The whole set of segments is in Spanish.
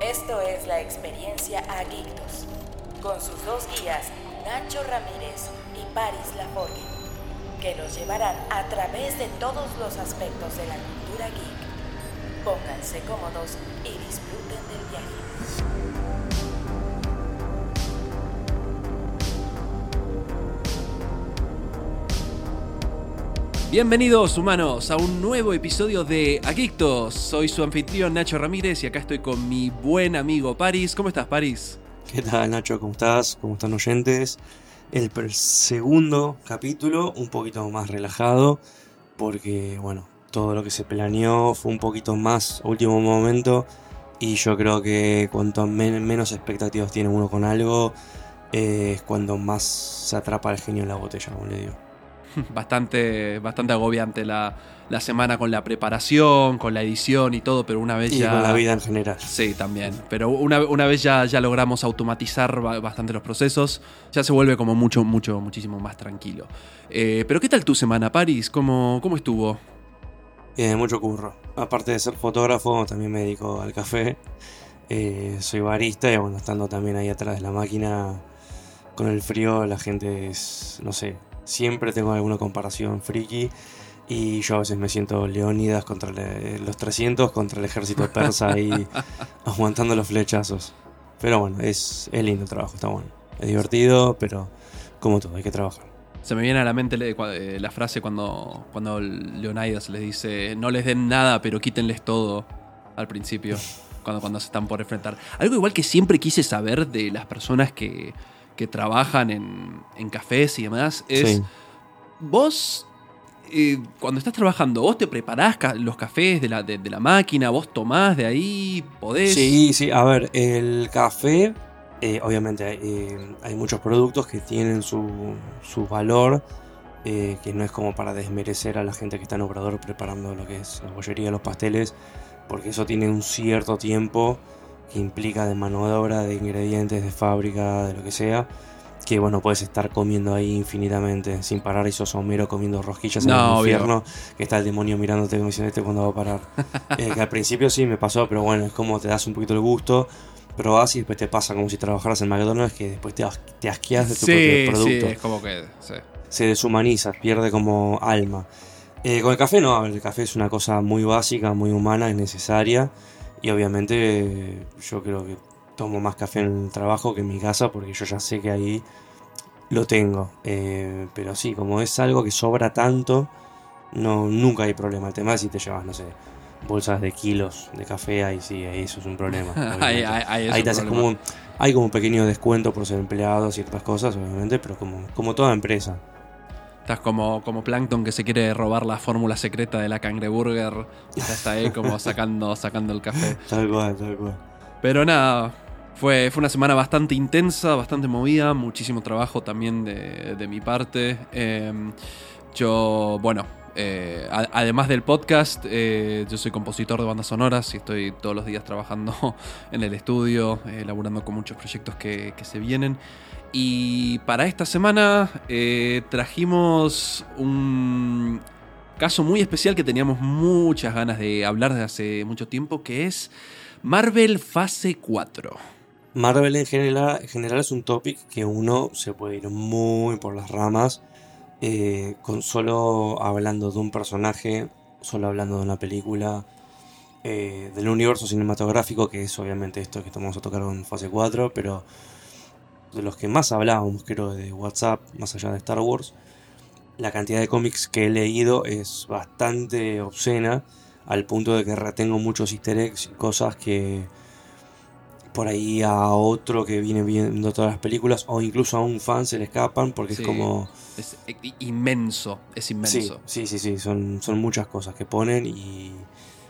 Esto es la experiencia Aguictos, con sus dos guías, Nacho Ramírez y Paris Laforgue, que los llevarán a través de todos los aspectos de la cultura geek. Pónganse cómodos y disfruten del viaje. Bienvenidos humanos a un nuevo episodio de Adictos. Soy su anfitrión Nacho Ramírez y acá estoy con mi buen amigo Paris. ¿Cómo estás, Paris? ¿Qué tal, Nacho? ¿Cómo estás? ¿Cómo están oyentes? El segundo capítulo, un poquito más relajado, porque, bueno, todo lo que se planeó fue un poquito más último momento. Y yo creo que cuanto men- menos expectativas tiene uno con algo, eh, es cuando más se atrapa el genio en la botella, como le digo. Bastante, bastante agobiante la, la semana con la preparación, con la edición y todo, pero una vez Y ya. con la vida en general. Sí, también. Pero una, una vez ya, ya logramos automatizar ba- bastante los procesos, ya se vuelve como mucho, mucho, muchísimo más tranquilo. Eh, pero ¿qué tal tu semana, Paris? ¿Cómo, cómo estuvo? Eh, mucho curro. Aparte de ser fotógrafo, también me dedico al café. Eh, soy barista y bueno, estando también ahí atrás de la máquina con el frío, la gente es, no sé, siempre tengo alguna comparación friki. Y yo a veces me siento Leónidas contra le- los 300 contra el ejército persa ahí aguantando los flechazos. Pero bueno, es, es lindo el trabajo, está bueno. Es divertido, pero como todo, hay que trabajar. Se me viene a la mente eh, la frase cuando, cuando Leonidas les dice, no les den nada, pero quítenles todo al principio, cuando, cuando se están por enfrentar. Algo igual que siempre quise saber de las personas que, que trabajan en, en cafés y demás, es, Sí. vos, eh, cuando estás trabajando, vos te preparás ca- los cafés de la, de, de la máquina, vos tomás de ahí, podés... Sí, sí, a ver, el café, eh, obviamente hay, eh, hay muchos productos que tienen su, su valor, que no es como para desmerecer a la gente que está en Obrador preparando lo que es la bollería, los pasteles, porque eso tiene un cierto tiempo que implica de mano de obra, de ingredientes, de fábrica, de lo que sea. Que bueno, puedes estar comiendo ahí infinitamente sin parar y sos Homero comiendo rosquillas en No, el obvio. infierno, que está el demonio mirándote como diciendo este cuándo va a parar. Eh, que al principio sí me pasó, pero bueno, es como te das un poquito el gusto, probás y después te pasa como si trabajaras en McDonald's, que después te, as- te asqueas de tu sí, propio producto. sí, es como que... sí. Se deshumaniza, pierde como alma. Eh, con el café no, el café es una cosa muy básica, muy humana, es necesaria. Y obviamente yo creo que tomo más café en el trabajo que en mi casa porque yo ya sé que ahí lo tengo. Eh, pero sí, como es algo que sobra tanto, no, nunca hay problema. El tema es si te llevas, no sé, bolsas de kilos de café, ahí sí, ahí eso es un problema. Ahí- ahí- te haces como un- hay como un pequeño descuento por ser empleado, ciertas cosas, obviamente, pero como, como toda empresa. Estás como, como Plankton que se quiere robar la fórmula secreta de la cangreburger. Y ya está ahí como sacando, sacando el café. Tal cual, tal cual. Pero nada, fue, fue una semana bastante intensa, bastante movida, muchísimo trabajo también de, de mi parte. Eh, yo, bueno, eh, a- además del podcast, eh, yo soy compositor de bandas sonoras y estoy todos los días trabajando en el estudio, eh, laburando con muchos proyectos que, que se vienen. Y para esta semana eh, trajimos un caso muy especial que teníamos muchas ganas de hablar desde hace mucho tiempo, que es Marvel Fase 4. Marvel en general, en general es un topic que uno se puede ir muy por las ramas, eh, con solo hablando de un personaje, solo hablando de una película, eh, del universo cinematográfico, que es obviamente esto que vamos a tocar en fase 4, pero de los que más hablábamos, creo, de WhatsApp, más allá de Star Wars, la cantidad de cómics que he leído es bastante obscena, al punto de que retengo muchos easter eggs y cosas que por ahí a otro que viene viendo todas las películas o incluso a un fan se le escapan porque Sí. es como Es inmenso, es sí inmenso. sí sí sí son, son muchas cosas que ponen y,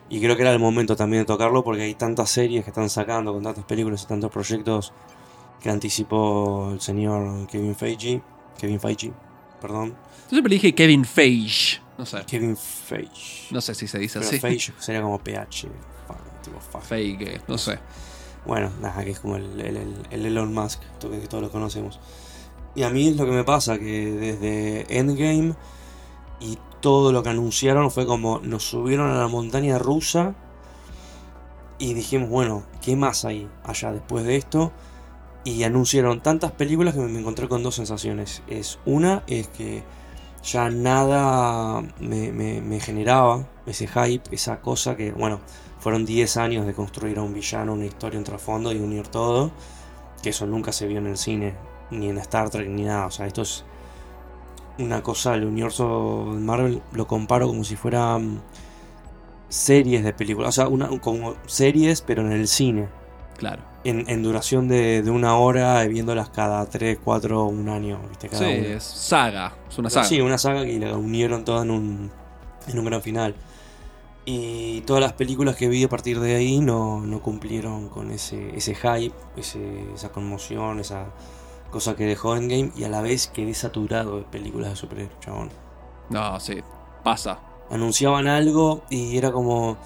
y creo que era el momento también de tocarlo porque hay tantas series que están sacando con tantas películas y tantos proyectos que anticipó el señor Kevin Feige Kevin Feige perdón Yo siempre dije Kevin Feige. No sé. Kevin Feige No sé si se dice pero así. Feige sería como PH tipo Feige, no sé. Bueno, nada, que es como el, el- el- el Elon Musk, que todos lo conocemos. Y a mí es lo que me pasa, que desde Endgame y todo lo que anunciaron fue como nos subieron a la montaña rusa Y dijimos, bueno, ¿qué más hay allá después de esto? Y anunciaron tantas películas que me encontré con dos sensaciones. Es una, es que ya nada me, generaba ese hype, esa cosa que, bueno, fueron 10 años de construir a un villano, una historia, un trasfondo y unir todo. Que eso nunca se vio en el cine, ni en Star Trek, ni nada. O sea, esto es una cosa, el universo de Marvel lo comparo como si fueran series de películas. O sea, una, como series, pero en el cine. Claro. En, duración de, una hora, viéndolas cada 3, 4, un año. ¿viste? Cada sí, es saga. Es una saga. Sí, una saga que la unieron todas en un, en un gran final. Y todas las películas que vi a partir de ahí no, no cumplieron con ese, ese hype, ese, esa conmoción, esa cosa que dejó Endgame. Y a la vez quedé saturado de películas de superhéroes, chabón. No, sí, pasa. Anunciaban algo y era como.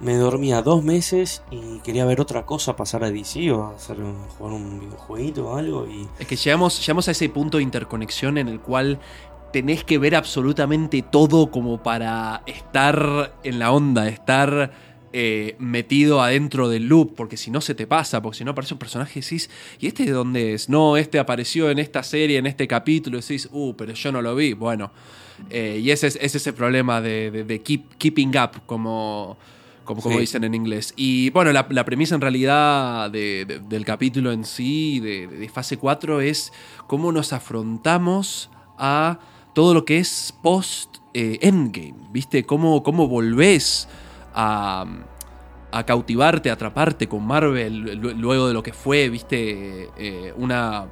Me dormía dos meses y quería ver otra cosa, pasar a DC o hacer, jugar un videojueguito o algo. Y... Es que llegamos, llegamos a ese punto de interconexión en el cual tenés que ver absolutamente todo como para estar en la onda, estar eh, metido adentro del loop, porque si no se te pasa, porque si no aparece un personaje y decís, ¿y este de dónde es? No, este apareció en esta serie, en este capítulo, y decís, uh, pero yo no lo vi. Bueno, eh, y ese es, ese problema de, keep, keeping up, como, como, como dicen en inglés. Y bueno, la, premisa en realidad del capítulo en sí, de, fase 4, es cómo nos afrontamos a todo lo que es post eh, ¿viste? Cómo, cómo volvés a, a, cautivarte, a atraparte con Marvel luego de lo que fue, ¿viste? Eh, una,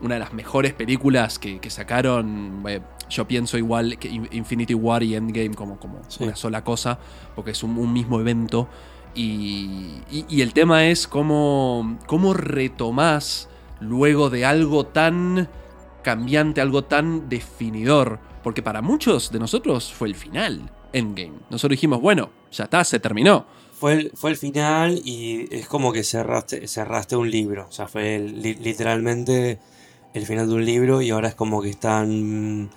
una de las mejores películas que, sacaron. Eh, yo pienso igual que Infinity War y Endgame como, como una sola cosa, porque es un, mismo evento. Y, y, el tema es cómo, cómo retomás luego de algo tan cambiante, algo tan definidor. Porque para muchos de nosotros fue el final, Endgame. Nosotros dijimos, bueno, ya está, se terminó. Fue el, fue el final y es como que cerraste, cerraste un libro. O sea, fue literalmente el final de un libro y ahora es como que están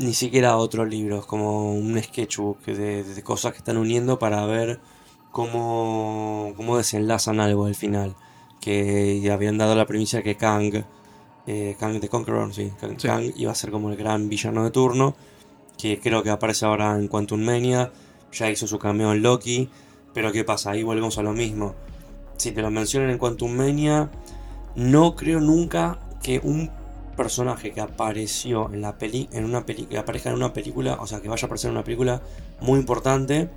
ni siquiera otro libro, es como un sketchbook de, de, cosas que están uniendo para ver cómo, cómo desenlazan algo al final. Que habían dado la premisa que Kang eh, Kang the Conqueror, sí, Kang, iba a ser como el gran villano de turno, que creo que aparece ahora en Quantum Mania, ya hizo su cameo en Loki, pero ¿qué pasa? Ahí volvemos a lo mismo. Si te lo mencionan en Quantum Mania, no creo nunca que un personaje que apareció en la peli en una película aparezca en una película, o sea, que vaya a aparecer en una película muy importante,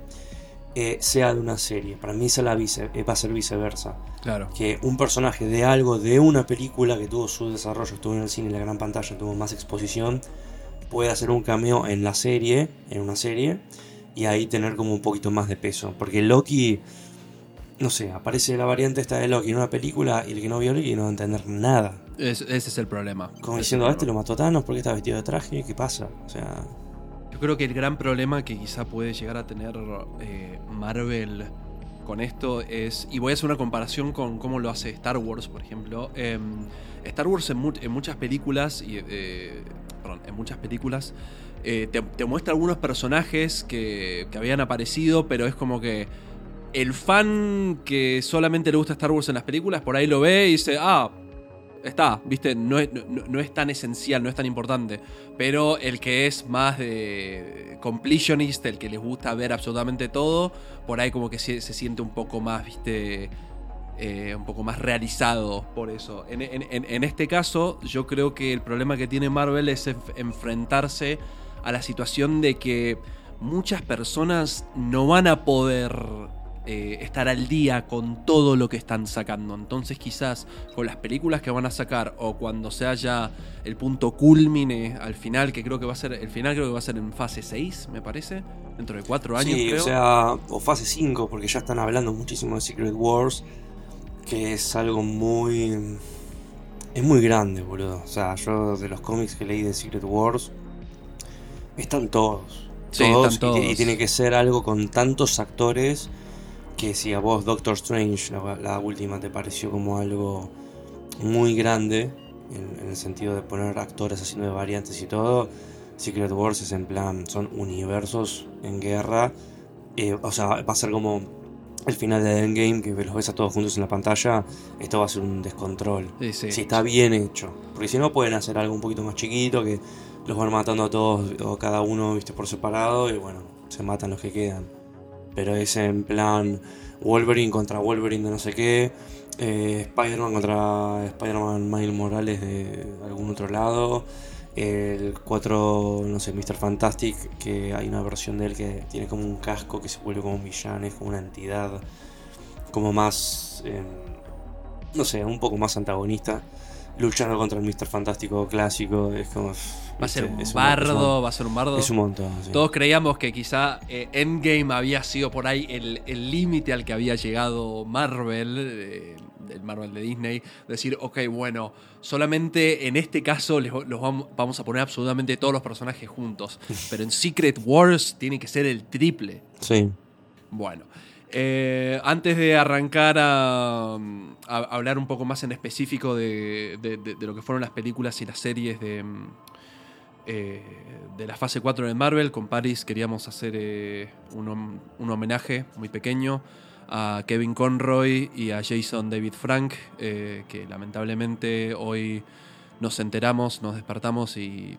eh, sea de una serie. Para mí esa la vice, eh, va a ser viceversa. Claro. Que un personaje de algo, de una película que tuvo su desarrollo, estuvo en el cine, en la gran pantalla, tuvo más exposición, puede hacer un cameo en la serie, en una serie, y ahí tener como un poquito más de peso. Porque Loki, no sé, aparece la variante esta de Loki en una película y el que no vio Loki no va a entender nada. Ese es el problema. Como diciendo, a este lo mató Thanos porque está vestido de traje, ¿qué pasa? O sea... Yo creo que el gran problema que quizá puede llegar a tener eh, Marvel con esto es, y voy a hacer una comparación con cómo lo hace Star Wars, por ejemplo. Em, Star Wars en, muchas películas, y, eh, perdón, en muchas películas, eh, te, muestra algunos personajes que, que habían aparecido, pero es como que el fan que solamente le gusta Star Wars en las películas, por ahí lo ve y dice, ah, está, viste, no es, no, es, tan esencial, no es tan importante. Pero el que es más de completionist, el que les gusta ver absolutamente todo, por ahí como que se, siente un poco más, viste, eh, un poco más realizado por eso. En, este caso, yo creo que el problema que tiene Marvel es enfrentarse a la situación de que muchas personas no van a poder eh, estar al día con todo lo que están sacando. Entonces quizás con las películas que van a sacar o cuando se haya el punto culmine al final, que creo que va a ser, el final creo que va a ser en fase 6, me parece, dentro de 4 años. Sí, o sea, o fase 5, porque ya están hablando muchísimo de Secret Wars, que es algo muy... Es muy grande, boludo. O sea, yo de los cómics que leí de Secret Wars, están todos. todos, y tiene que ser algo con tantos actores que si a vos Doctor Strange, la, última, te pareció como algo muy grande, en, el sentido de poner actores haciendo de variantes y todo, Secret Wars es en plan, son universos en guerra, eh, o sea, va a ser como el final de Endgame, que los ves a todos juntos en la pantalla, esto va a ser un descontrol. Sí, sí. Si está bien hecho. Porque si no pueden hacer algo un poquito más chiquito, que los van matando a todos, o cada uno, viste, por separado, y bueno, se matan los que quedan. Pero es en plan Wolverine contra Wolverine de no sé qué, eh, Spider-Man contra Spider-Man Miles Morales de algún otro lado, el 4, no sé, Mr. Fantastic, que hay una versión de él que tiene como un casco que se vuelve como un villano, es como una entidad como más, eh, no sé, un poco más antagonista, luchando contra el Mr. Fantástico clásico, es como... Va a ser un bardo, va a ser un bardo. Es un montón. sí. Todos creíamos que quizá eh, Endgame había sido por ahí el límite al que había llegado Marvel, eh, el Marvel de Disney. Decir, ok, bueno, solamente en este caso les- los vamos, vamos a poner absolutamente todos los personajes juntos. Pero en Secret Wars tiene que ser el triple. Sí. Bueno, eh, antes de arrancar a, a hablar un poco más en específico de, de- de- de lo que fueron las películas y las series de, eh, de la fase 4 de Marvel, con Paris queríamos hacer eh, un, un homenaje muy pequeño a Kevin Conroy y a Jason David Frank, eh, que lamentablemente hoy nos enteramos, nos despertamos y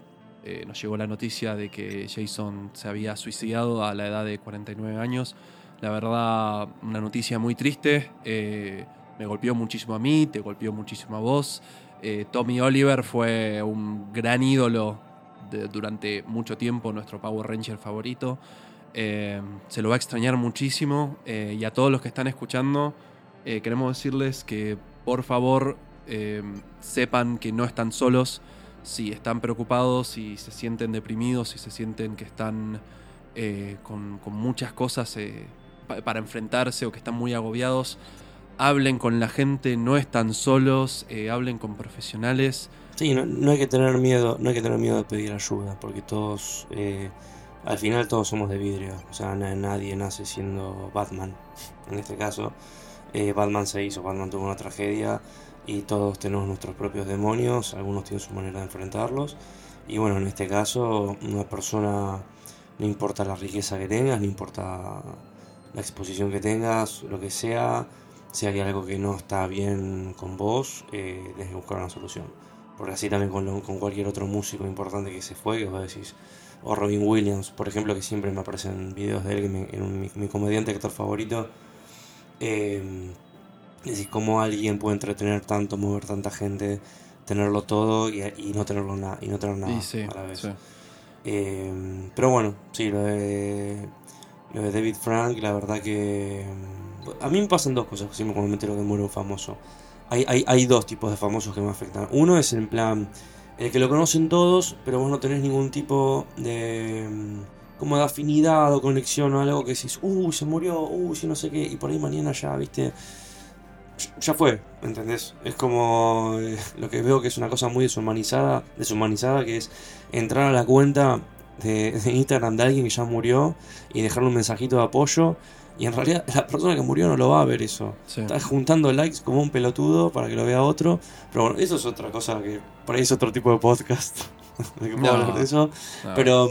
nos llegó la noticia de que Jason se había suicidado a la edad de 49 años. La verdad, una noticia muy triste. me golpeó muchísimo a mí, te golpeó muchísimo a vos. Tommy Oliver fue un gran ídolo durante mucho tiempo, nuestro Power Ranger favorito. Eh, se lo va a extrañar muchísimo. eh, y a todos los que están escuchando, eh, queremos decirles que por favor sepan que no están solos. Si están preocupados, si se sienten deprimidos, si se sienten que están con, muchas cosas pa- para enfrentarse o que están muy agobiados, hablen con la gente, no están solos, hablen con profesionales. Sí, no, no hay que tener miedo, no hay que tener miedo de pedir ayuda, porque todos, eh, al final todos somos de vidrio, o sea, na- nadie nace siendo Batman. En este caso, eh, Batman se hizo, Batman tuvo una tragedia y todos tenemos nuestros propios demonios, algunos tienen su manera de enfrentarlos. Y bueno, en este caso, una persona, no importa la riqueza que tengas, no importa la exposición que tengas, lo que sea, si hay algo que no está bien con vos, eh, tienes que buscar una solución. Porque así también con, lo- con cualquier otro músico importante que se fue, que vos decís, o Robin Williams, por ejemplo, que siempre me aparecen videos de él, que me- en un- mi, mi comediante actor favorito. Eh, decís, cómo alguien puede entretener tanto, mover tanta gente, tenerlo todo y, y no tenerlo nada y no tener nada sí, a la vez. sí. Eh, pero bueno, sí, lo de, lo de David Frank, la verdad que... mm, A mí me pasan dos cosas siempre cuando me entero que muere un famoso. Hay, hay, dos tipos de famosos que me afectan. Uno es en plan, el que lo conocen todos, pero vos no tenés ningún tipo de... mm, como de afinidad o conexión o algo que decís, uy, se murió, uy, si no sé qué, y por ahí mañana ya, viste, ya fue, ¿entendés? Es como eh, lo que veo que es una cosa muy deshumanizada, deshumanizada, que es entrar a la cuenta de, de Instagram de alguien que ya murió y dejarle un mensajito de apoyo. Y en realidad la persona que murió no lo va a ver eso. Sí. Está juntando likes como un pelotudo para que lo vea otro. Pero bueno, eso es otra cosa que por ahí es otro tipo de podcast. de que puedo No. hablar de eso. No. Pero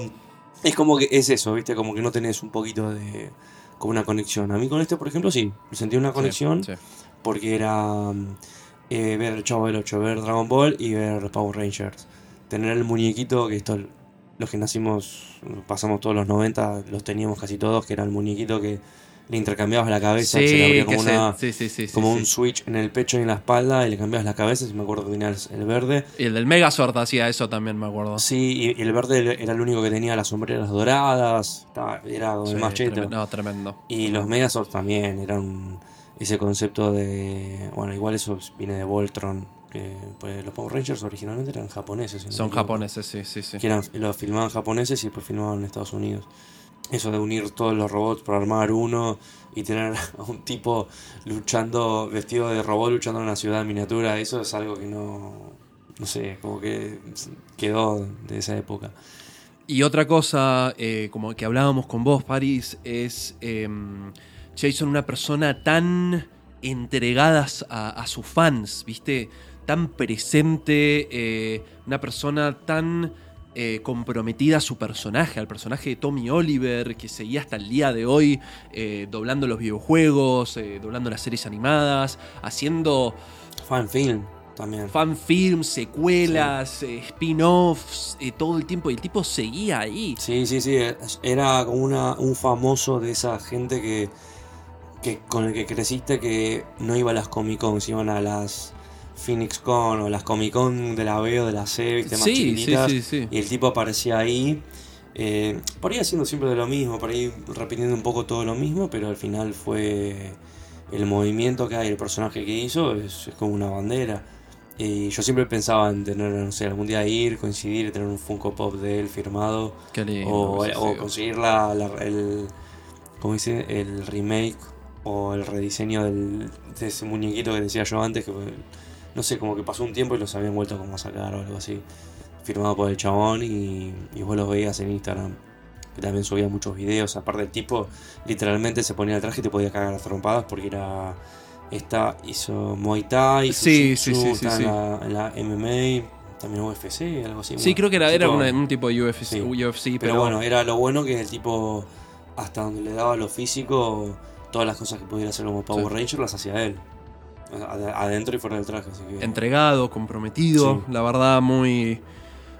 es como que es eso, ¿viste? Como que no tenés un poquito de. como una conexión. A mí con este, por ejemplo, sí. Sentí una conexión sí. porque era mm, eh, ver el Chavo del 8, ver Dragon Ball y ver Power Rangers. Tener el muñequito, que esto, los que nacimos, pasamos todos los 90, los teníamos casi todos, que era el muñequito que le intercambiabas la cabeza, y se le abría Sí, como, una, sí, sí, sí, sí, como sí. un switch en el pecho y en la espalda y le cambiabas la cabeza, si me acuerdo que el, verde. Y el del Megazord hacía eso también, me acuerdo. Sí, y, el verde era el único que tenía las sombreras doradas, era Sí, el más cheto. tremendo, no, tremendo. Y los Megazords también eran ese concepto de. Bueno, igual eso viene de Voltron. Que, pues, los Power Rangers originalmente eran japoneses. si Son japoneses, sí, sí, sí. Que eran, los filmaban japoneses y después filmaban en Estados Unidos. Eso de unir todos los robots para armar uno y tener a un tipo luchando, vestido de robot, luchando en una ciudad en miniatura, eso es algo que no. No sé, como que quedó de esa época. Y otra cosa, eh, como que hablábamos con vos, Paris, es em, Jason una persona tan entregada a, sus fans, ¿viste? Tan presente, eh, una persona tan eh, comprometida a su personaje, al personaje de Tommy Oliver, que seguía hasta el día de hoy eh, doblando los videojuegos, eh, doblando las series animadas, haciendo Fan film también. fanfilms, secuelas, eh, spin-offs, todo el tiempo, y el tipo seguía ahí. Sí, sí, sí. Era como una, un famoso de esa gente que, que con el que creciste que no iba a las Comic Cons, iban a las Phoenix Con o las Comic Con de la B o de la C, ¿viste? Más Sí, chiquititas. sí, sí. Y el tipo aparecía ahí. eh, por ahí haciendo siempre de lo mismo, por ahí repitiendo un poco todo lo mismo, pero al final fue el movimiento que hay, el personaje que hizo, es, es como una bandera. Y yo siempre pensaba en tener, no sé, algún día ir, coincidir, tener un Funko Pop de él firmado. Lindo. O, o conseguir la, la- el, ¿cómo dice? el remake o el rediseño del, de ese muñequito que decía yo antes, que no sé, como que pasó un tiempo y los habían vuelto como a sacar o algo así, firmado por el chabón y, y vos los veías en Instagram. Que también subía muchos videos, aparte el tipo literalmente se ponía el traje y te podía cagar las trompadas porque era... Esta hizo Muay Thai, Sí, Jiu-Jitsu, sí, sí, sí, sí. En, la, la MMA, también UFC, algo así. Sí, bueno, creo que era, era tipo- una- un tipo de UFC, Sí. UFC, pero, pero, bueno, era lo bueno que el tipo, hasta donde le daba lo físico, todas las cosas que pudiera hacer como Power Sí. Ranger las hacía él. Ad- Adentro y fuera del traje, así que. entregado, comprometido. Sí. La verdad, muy,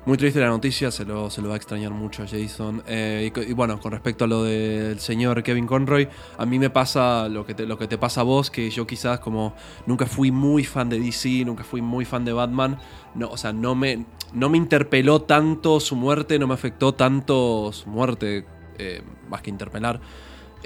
muy triste la noticia. Se lo, se lo va a extrañar mucho a Jason. Eh, y, y bueno, con respecto a lo del señor Kevin Conroy, a mí me pasa lo que, te, lo que te pasa a vos, que yo quizás como nunca fui muy fan de DC, nunca fui muy fan de Batman. No, o sea, no me, no me interpeló tanto su muerte, no me afectó tanto su muerte, eh, más que interpelar.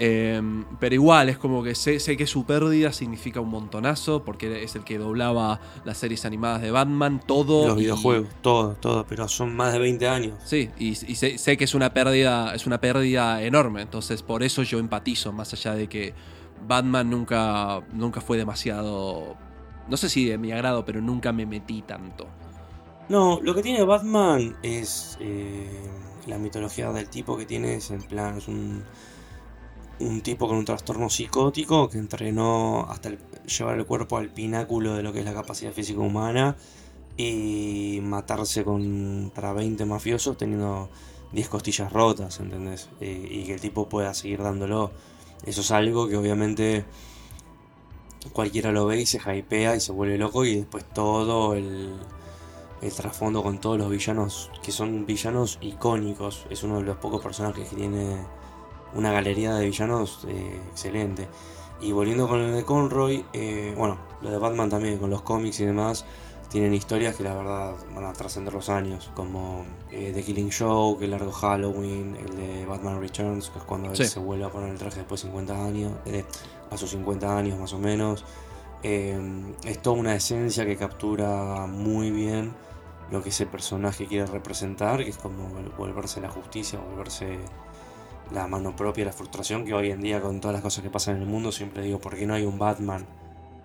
Eh, pero igual, es como que sé, sé que su pérdida significa un montonazo, porque es el que doblaba las series animadas de Batman, todo. Los y- videojuegos, todo, todo, pero son más de 20 años. Sí, y, y sé, sé que es una pérdida, es una pérdida enorme. Entonces, por eso yo empatizo, más allá de que Batman nunca, nunca fue demasiado. No sé si de mi agrado, pero nunca me metí tanto. No, lo que tiene Batman es eh, la mitología del tipo que tiene, es en plan, es un, un tipo con un trastorno psicótico que entrenó hasta el- llevar el cuerpo al pináculo de lo que es la capacidad física humana y matarse contra 20 mafiosos teniendo 10 costillas rotas, ¿entendés? Eh, y que el tipo pueda seguir dándolo. Eso es algo que obviamente cualquiera lo ve y se hypea y se vuelve loco y después todo el, el trasfondo con todos los villanos que son villanos icónicos. Es uno de los pocos personajes que tiene una galería de villanos eh, excelente. Y volviendo con el de Conroy, eh, bueno, lo de Batman también, con los cómics y demás, tienen historias que la verdad van a trascender los años, como eh, The Killing Show, el largo Halloween, el de Batman Returns, que es cuando él se vuelve a poner el traje después de 50 años, eh, a sus 50 años más o menos. Es toda una esencia que captura muy bien lo que ese personaje quiere representar, que es como vol- volverse la justicia, volverse la mano propia, la frustración, que hoy en día con todas las cosas que pasan en el mundo siempre digo, ¿por qué no hay un Batman?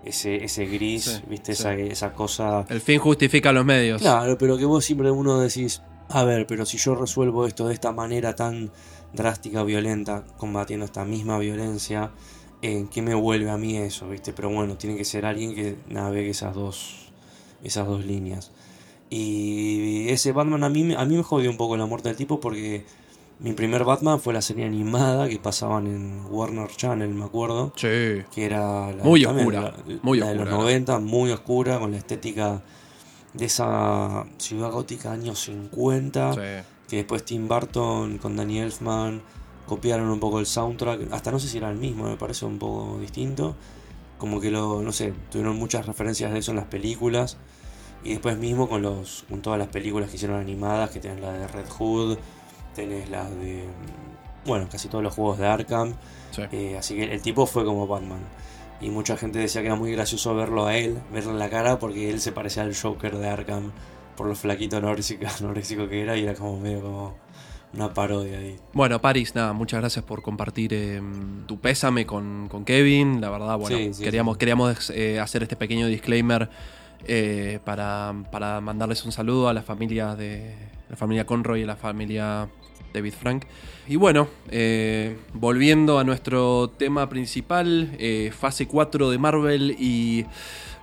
Ese, ese gris, Sí, viste, sí. Esa, esa cosa... El fin justifica los medios. Claro, pero que vos siempre uno decís, a ver, pero si yo resuelvo esto de esta manera tan drástica, violenta, combatiendo esta misma violencia, ¿en qué me vuelve a mí eso, viste? Pero bueno, tiene que ser alguien que navegue esas dos, esas dos líneas. Y ese Batman a mí, me- a mí me jodió un poco la muerte del tipo porque mi primer Batman fue la serie animada que pasaban en Warner Channel, me acuerdo Sí. que era la, Muy también oscura, la- muy la de los oscura. 90, muy oscura, con la estética de esa ciudad gótica años 50, sí. que después Tim Burton con Danny Elfman copiaron un poco el soundtrack, hasta no sé si era el mismo, me parece un poco distinto, como que lo, no sé, tuvieron muchas referencias de eso en las películas, y después mismo con los con todas las películas que hicieron animadas, que tienen la de Red Hood, tenés las de, bueno, casi todos los juegos de Arkham, sí. eh, así que el tipo fue como Batman. Y mucha gente decía que era muy gracioso verlo a él, verle en la cara, porque él se parecía al Joker de Arkham por lo flaquito anoréxico, que era y era como medio como una parodia ahí. Bueno, Paris, nada, muchas gracias por compartir eh, tu pésame con, con Kevin. La verdad, bueno, Sí, sí, queríamos, queríamos eh, hacer este pequeño disclaimer para, para mandarles un saludo a la familia de la familia Conroy y a la familia David Frank. Y bueno, eh, volviendo a nuestro tema principal, eh, fase 4 de Marvel y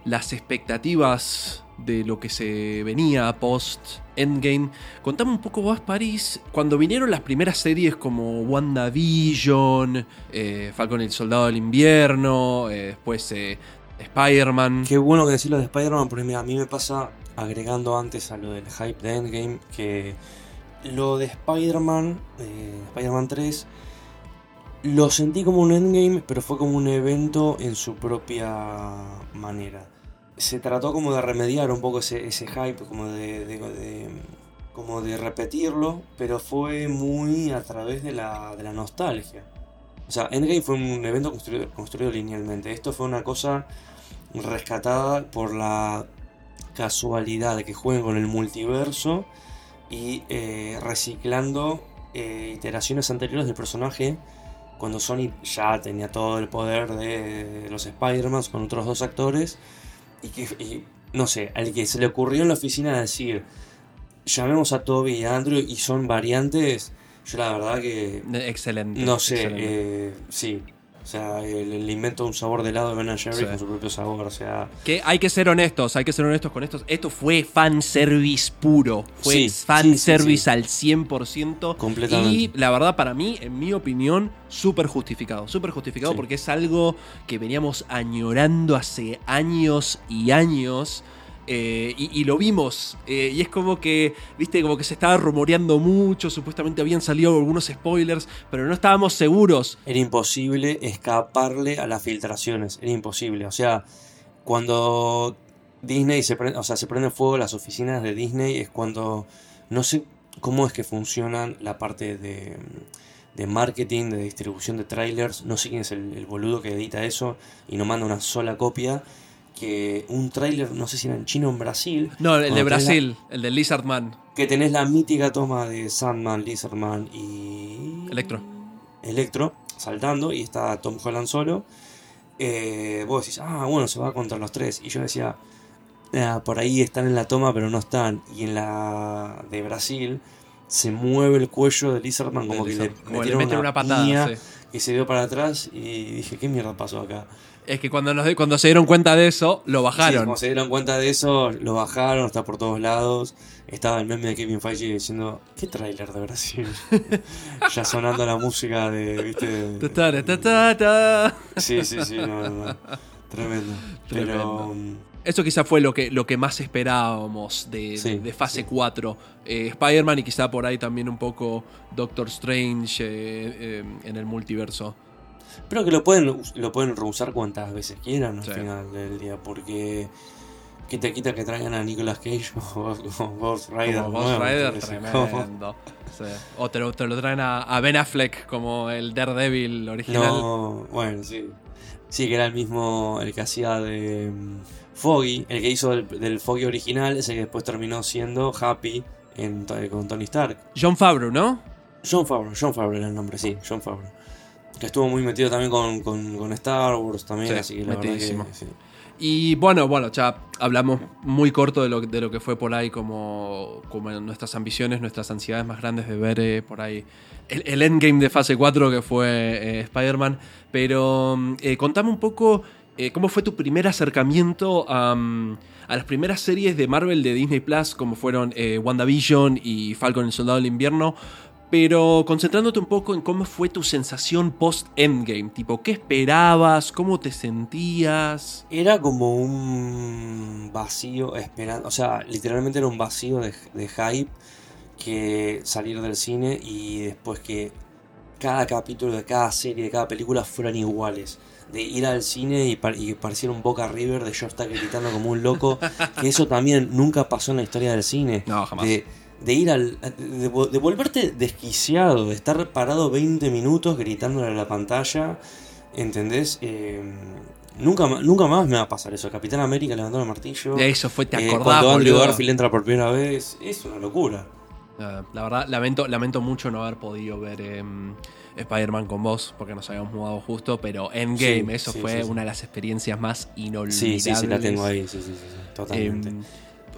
las expectativas de lo que se venía post Endgame. Contame un poco vos, París, cuando vinieron las primeras series como WandaVision, eh, Falcon el Soldado del Invierno, eh, después Spider-Man. Qué bueno que decir lo de Spider-Man, porque a mí me pasa, agregando antes a lo del hype de Endgame, que lo de Spider-Man, eh, Spider-Man 3, lo sentí como un Endgame, pero fue como un evento en su propia manera. Se trató como de remediar un poco ese, hype, como de, de- de- como de repetirlo, pero fue muy a través de la, de la nostalgia. O sea, Endgame fue un evento construido, construido linealmente. Esto fue una cosa rescatada por la casualidad de que jueguen con el multiverso y eh, reciclando eh, iteraciones anteriores del personaje cuando Sony ya tenía todo el poder de los Spider-Man con otros dos actores y que y, no sé, al que se le ocurrió en la oficina decir llamemos a Toby y a Andrew y son variantes, yo la verdad que Excelente. no sé, excelente. eh, sí. O sea, el, el invento de un sabor de helado de Ben Jerry Sí. con su propio sabor. O sea, Que hay que ser honestos, hay que ser honestos con esto. Esto fue fanservice puro. Fue Sí, fanservice sí, al 100%. Completamente. Y la verdad, para mí, en mi opinión, súper justificado. Súper justificado porque es algo que veníamos añorando hace años y años. Eh, y, lo vimos. eh, y es como que, viste, como que se estaba rumoreando mucho. Supuestamente habían salido algunos spoilers, pero no estábamos seguros. era imposible escaparle a las filtraciones. Era imposible. O sea, cuando Disney se prende, o sea, se prende fuego las oficinas de Disney es cuando no sé cómo es que funcionan la parte de, de marketing, de distribución de trailers. No sé quién es el, el boludo que edita eso y no manda una sola copia. Que un trailer, no sé si era en China o en Brasil. No, el de la- Brasil, el de Lizard Man. que tenés la mítica toma de Sandman, Lizardman y. Electro. Electro saltando y está Tom Holland solo. Eh, vos decís, ah, bueno, se va contra los tres. Y yo decía, "Ah, por ahí están en la toma, pero no están. Y en la de Brasil se mueve el cuello de Lizardman como que le Como le meten una patada. sí. y se dio para atrás. Y dije, ¿qué mierda pasó acá? Es que cuando, nos, cuando se dieron cuenta de eso, lo Sí, bajaron. como se dieron cuenta de eso, lo bajaron, está por todos lados. Estaba el meme de Kevin Feige diciendo, ¿qué tráiler de Brasil? ya sonando la música de, ¿viste? Ta, ta, ta, ta, ta. Sí, sí, sí, no, no, no. Tremendo. Pero Tremendo. um, Eso quizá fue lo que, lo que más esperábamos de, Sí, de fase sí. 4. Eh, Spider-Man y quizá por ahí también un poco Doctor Strange eh, eh, en el multiverso. Pero que lo pueden, lo pueden reusar cuantas veces quieran al Sí. final del día, porque que te quita que traigan a Nicolas Cage o Ghost Rider. como Ghost Rider, tremendo. Sí. O te lo, te lo traen a, a Ben Affleck como el Daredevil original. No, bueno, sí. Sí, que era el mismo, el que hacía de mm, Foggy, el que hizo del, del Foggy original, ese que después terminó siendo Happy en, con Tony Stark. John Favreau, ¿no? John Favreau, John Favreau era el nombre, sí, John Favreau. Que estuvo muy metido también con, con- con Star Wars también, Sí, así que la verdad metidísimo. que sí. Y bueno, bueno, ya hablamos muy corto de lo, de lo que fue por ahí como, como nuestras ambiciones, nuestras ansiedades más grandes de ver eh, por ahí el, el endgame de fase 4 que fue eh, Spider-Man. Pero mm, eh, contame un poco eh, cómo fue tu primer acercamiento a, a las primeras series de Marvel de Disney Plus, como fueron WandaVision y Falcon el Soldado del Invierno. Pero concentrándote un poco en cómo fue tu sensación post-endgame, tipo, ¿qué esperabas? ¿Cómo te sentías? Era como un vacío esperando, o sea, literalmente era un vacío de, de hype que salir del cine y después que cada capítulo de cada serie, de cada película fueran iguales. De ir al cine y, par- y pareciera un Boca River, de yo estar gritando como un loco, que eso también nunca pasó en la historia del cine. No, jamás. De, de ir al. De, vo- de volverte desquiciado, de estar parado 20 minutos gritándole a la pantalla. ¿Entendés? Eh, nunca, nunca más me va a pasar eso. Capitán América levantando el martillo. Eso fue, te eh, acordás, cuando Andrew? Garfield entra por primera vez. Es una locura. La verdad, lamento, lamento mucho no haber podido ver em, Spider-Man con vos, porque nos habíamos mudado justo, pero Endgame, Sí, eso sí, fue sí, una de las experiencias más inolvidables. Sí, sí, sí, la tengo ahí. Sí, sí, sí, sí, totalmente.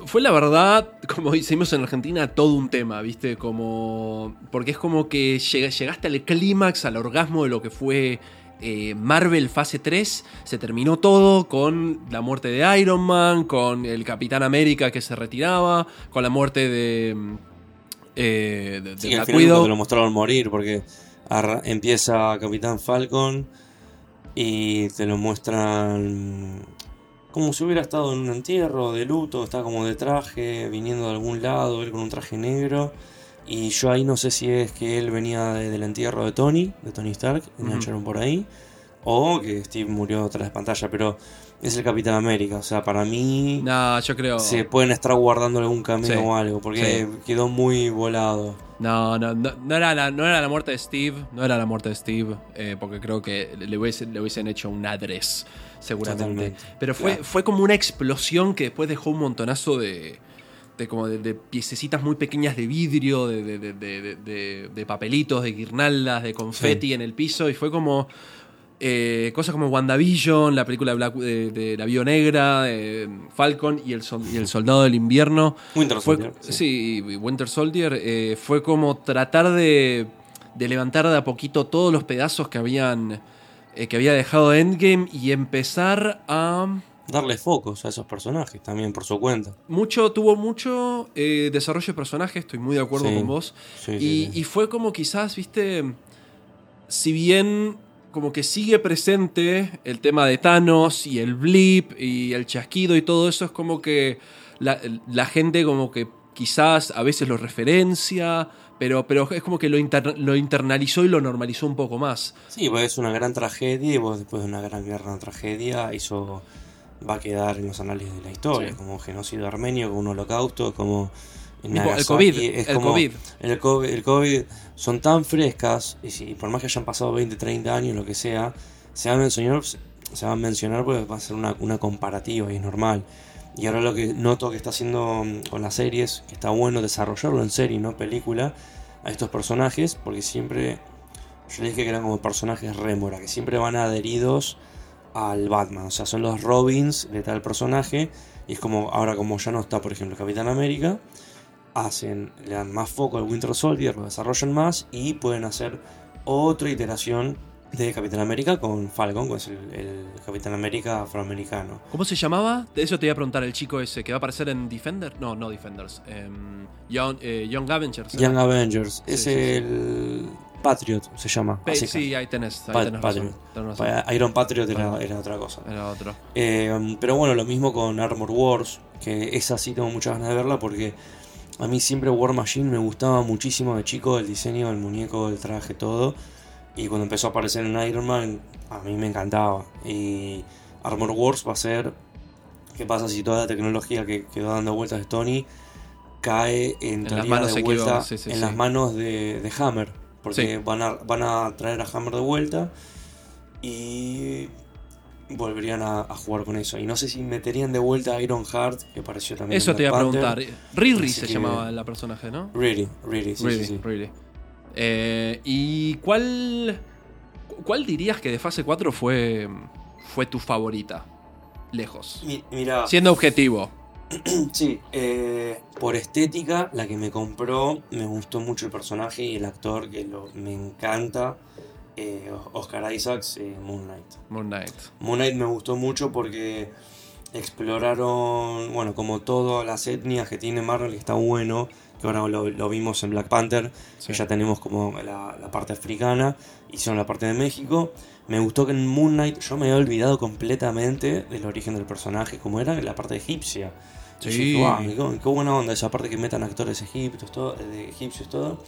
Fue la verdad, como decimos en Argentina, todo un tema, ¿viste? Como. Porque es como que llega- llegaste al clímax, al orgasmo de lo que fue eh, Marvel fase 3 se terminó todo con la muerte de Iron Man, con el Capitán América que se retiraba, con la muerte de, mm, eh, de, de Sí, al final cuando lo mostraron morir, porque empieza Capitán Falcon y te lo muestran como si hubiera estado en un entierro de luto, está como de traje, viniendo de algún lado, él con un traje negro. Y yo ahí no sé si es que él venía de- del entierro de Tony, de Tony Stark, engancharon por ahí, o que Steve murió tras la pantalla, pero es el Capitán América, o sea, para mí No, yo creo. se pueden estar guardando algún Sí, o algo, porque quedó muy volado. No, no, no, no era la, no era la muerte de Steve, no era la muerte de Steve, eh, porque creo que le hubiesen, le hubiesen hecho un address, seguramente. Totalmente, Pero fue, claro. fue como una explosión que después dejó un montonazo de, de como de, de piececitas muy pequeñas de vidrio, de, de, de- de- de- de papelitos, de guirnaldas, de confeti en el piso, y fue como... eh, cosas como WandaVision, la película de, Black- de, de la Viuda Negra, eh, Falcon y el, sol- y el Soldado del Invierno. Winter Fue- Soldier, sí. sí. Winter Soldier eh, fue como tratar de, de levantar de a poquito todos los pedazos que habían eh, que había dejado Endgame y empezar a darle focos a esos personajes también por su cuenta. mucho tuvo mucho eh, desarrollo de personajes estoy muy de acuerdo Sí. con vos Sí, y, sí. y fue como quizás viste si bien como que sigue presente el tema de Thanos y el blip y el chasquido y todo eso es como que la, la gente como que quizás a veces lo referencia pero, pero es como que lo, inter- lo internalizó y lo normalizó un poco más Sí, pues es una gran tragedia y vos después de una gran guerra, una tragedia, eso va a quedar en los análisis de la historia, Sí. como un genocidio armenio, como un holocausto, como Tipo, el Nagasaki, COVID, es el como- COVID. El COVID, el COVID son tan frescas, y si, por más que hayan pasado 20, 30 años, lo que sea, se van a mencionar, se van a mencionar porque va a ser una, una comparativa y es normal. Y ahora lo que noto que está haciendo con las series, que está bueno desarrollarlo en serie, no película, a estos personajes, porque siempre, yo le dije que eran como personajes rémora, que siempre van adheridos al Batman, o sea, son los Robins de tal personaje, y es como, ahora como ya no está, por ejemplo, Capitán América, hacen, le dan más foco al Winter Soldier, lo desarrollan más y pueden hacer otra iteración de Capitán América con Falcon, que es el, el Capitán América afroamericano. ¿Cómo se llamaba? De eso te iba a preguntar el chico ese que va a aparecer en Defender. No, no Defenders. em, Young, eh, Young Avengers. Young Avengers, es Sí, sí, sí. el Patriot, se llama. Pe- así sí, ahí tenés, ahí Pa- tenés Patriot. razón, tenés razón. Pa- Iron Patriot era, otra cosa. Era otro. Eh, pero bueno, lo mismo con Armor Wars, que esa sí tengo muchas ganas de verla porque a mí siempre War Machine me gustaba muchísimo de chico, el diseño del muñeco, el traje, todo. Y cuando empezó a aparecer en Iron Man, a mí me encantaba. Y Armor Wars va a ser qué pasa si toda la tecnología que quedó dando vueltas de Tony cae en, las teoría manos de vuelta sí, sí, en sí. las manos de, de Hammer. Porque van, a, van a traer a Hammer de vuelta y volverían a, a jugar con eso. Y no sé si meterían de vuelta a Iron Heart, que apareció también. Eso en te iba a preguntar. Riri Así se que- llamaba la personaje, ¿no? Sí, Riri, sí, sí. Riri. Eh, ¿Y cuál, cuál dirías que de fase 4 fue, fue tu favorita? Lejos. Mi- Mira, Siendo objetivo. sí, eh, por estética, la que me compró, me gustó mucho el personaje y el actor, que lo, me encanta, eh, Oscar Isaacs, Moon Knight. Moon Knight. Moon Knight me gustó mucho porque exploraron, bueno, como todas las etnias que tiene Marvel, que está bueno, que ahora lo, lo vimos en Black Panther, Sí. que ya tenemos como la, la parte africana, hicieron la parte de México. Me gustó que en Moon Knight yo me había olvidado completamente del origen del personaje, como era la parte egipcia. Y Sí. dije, "Guau, qué, qué buena onda esa parte que metan actores egipcios, todo, de egipcios, todo.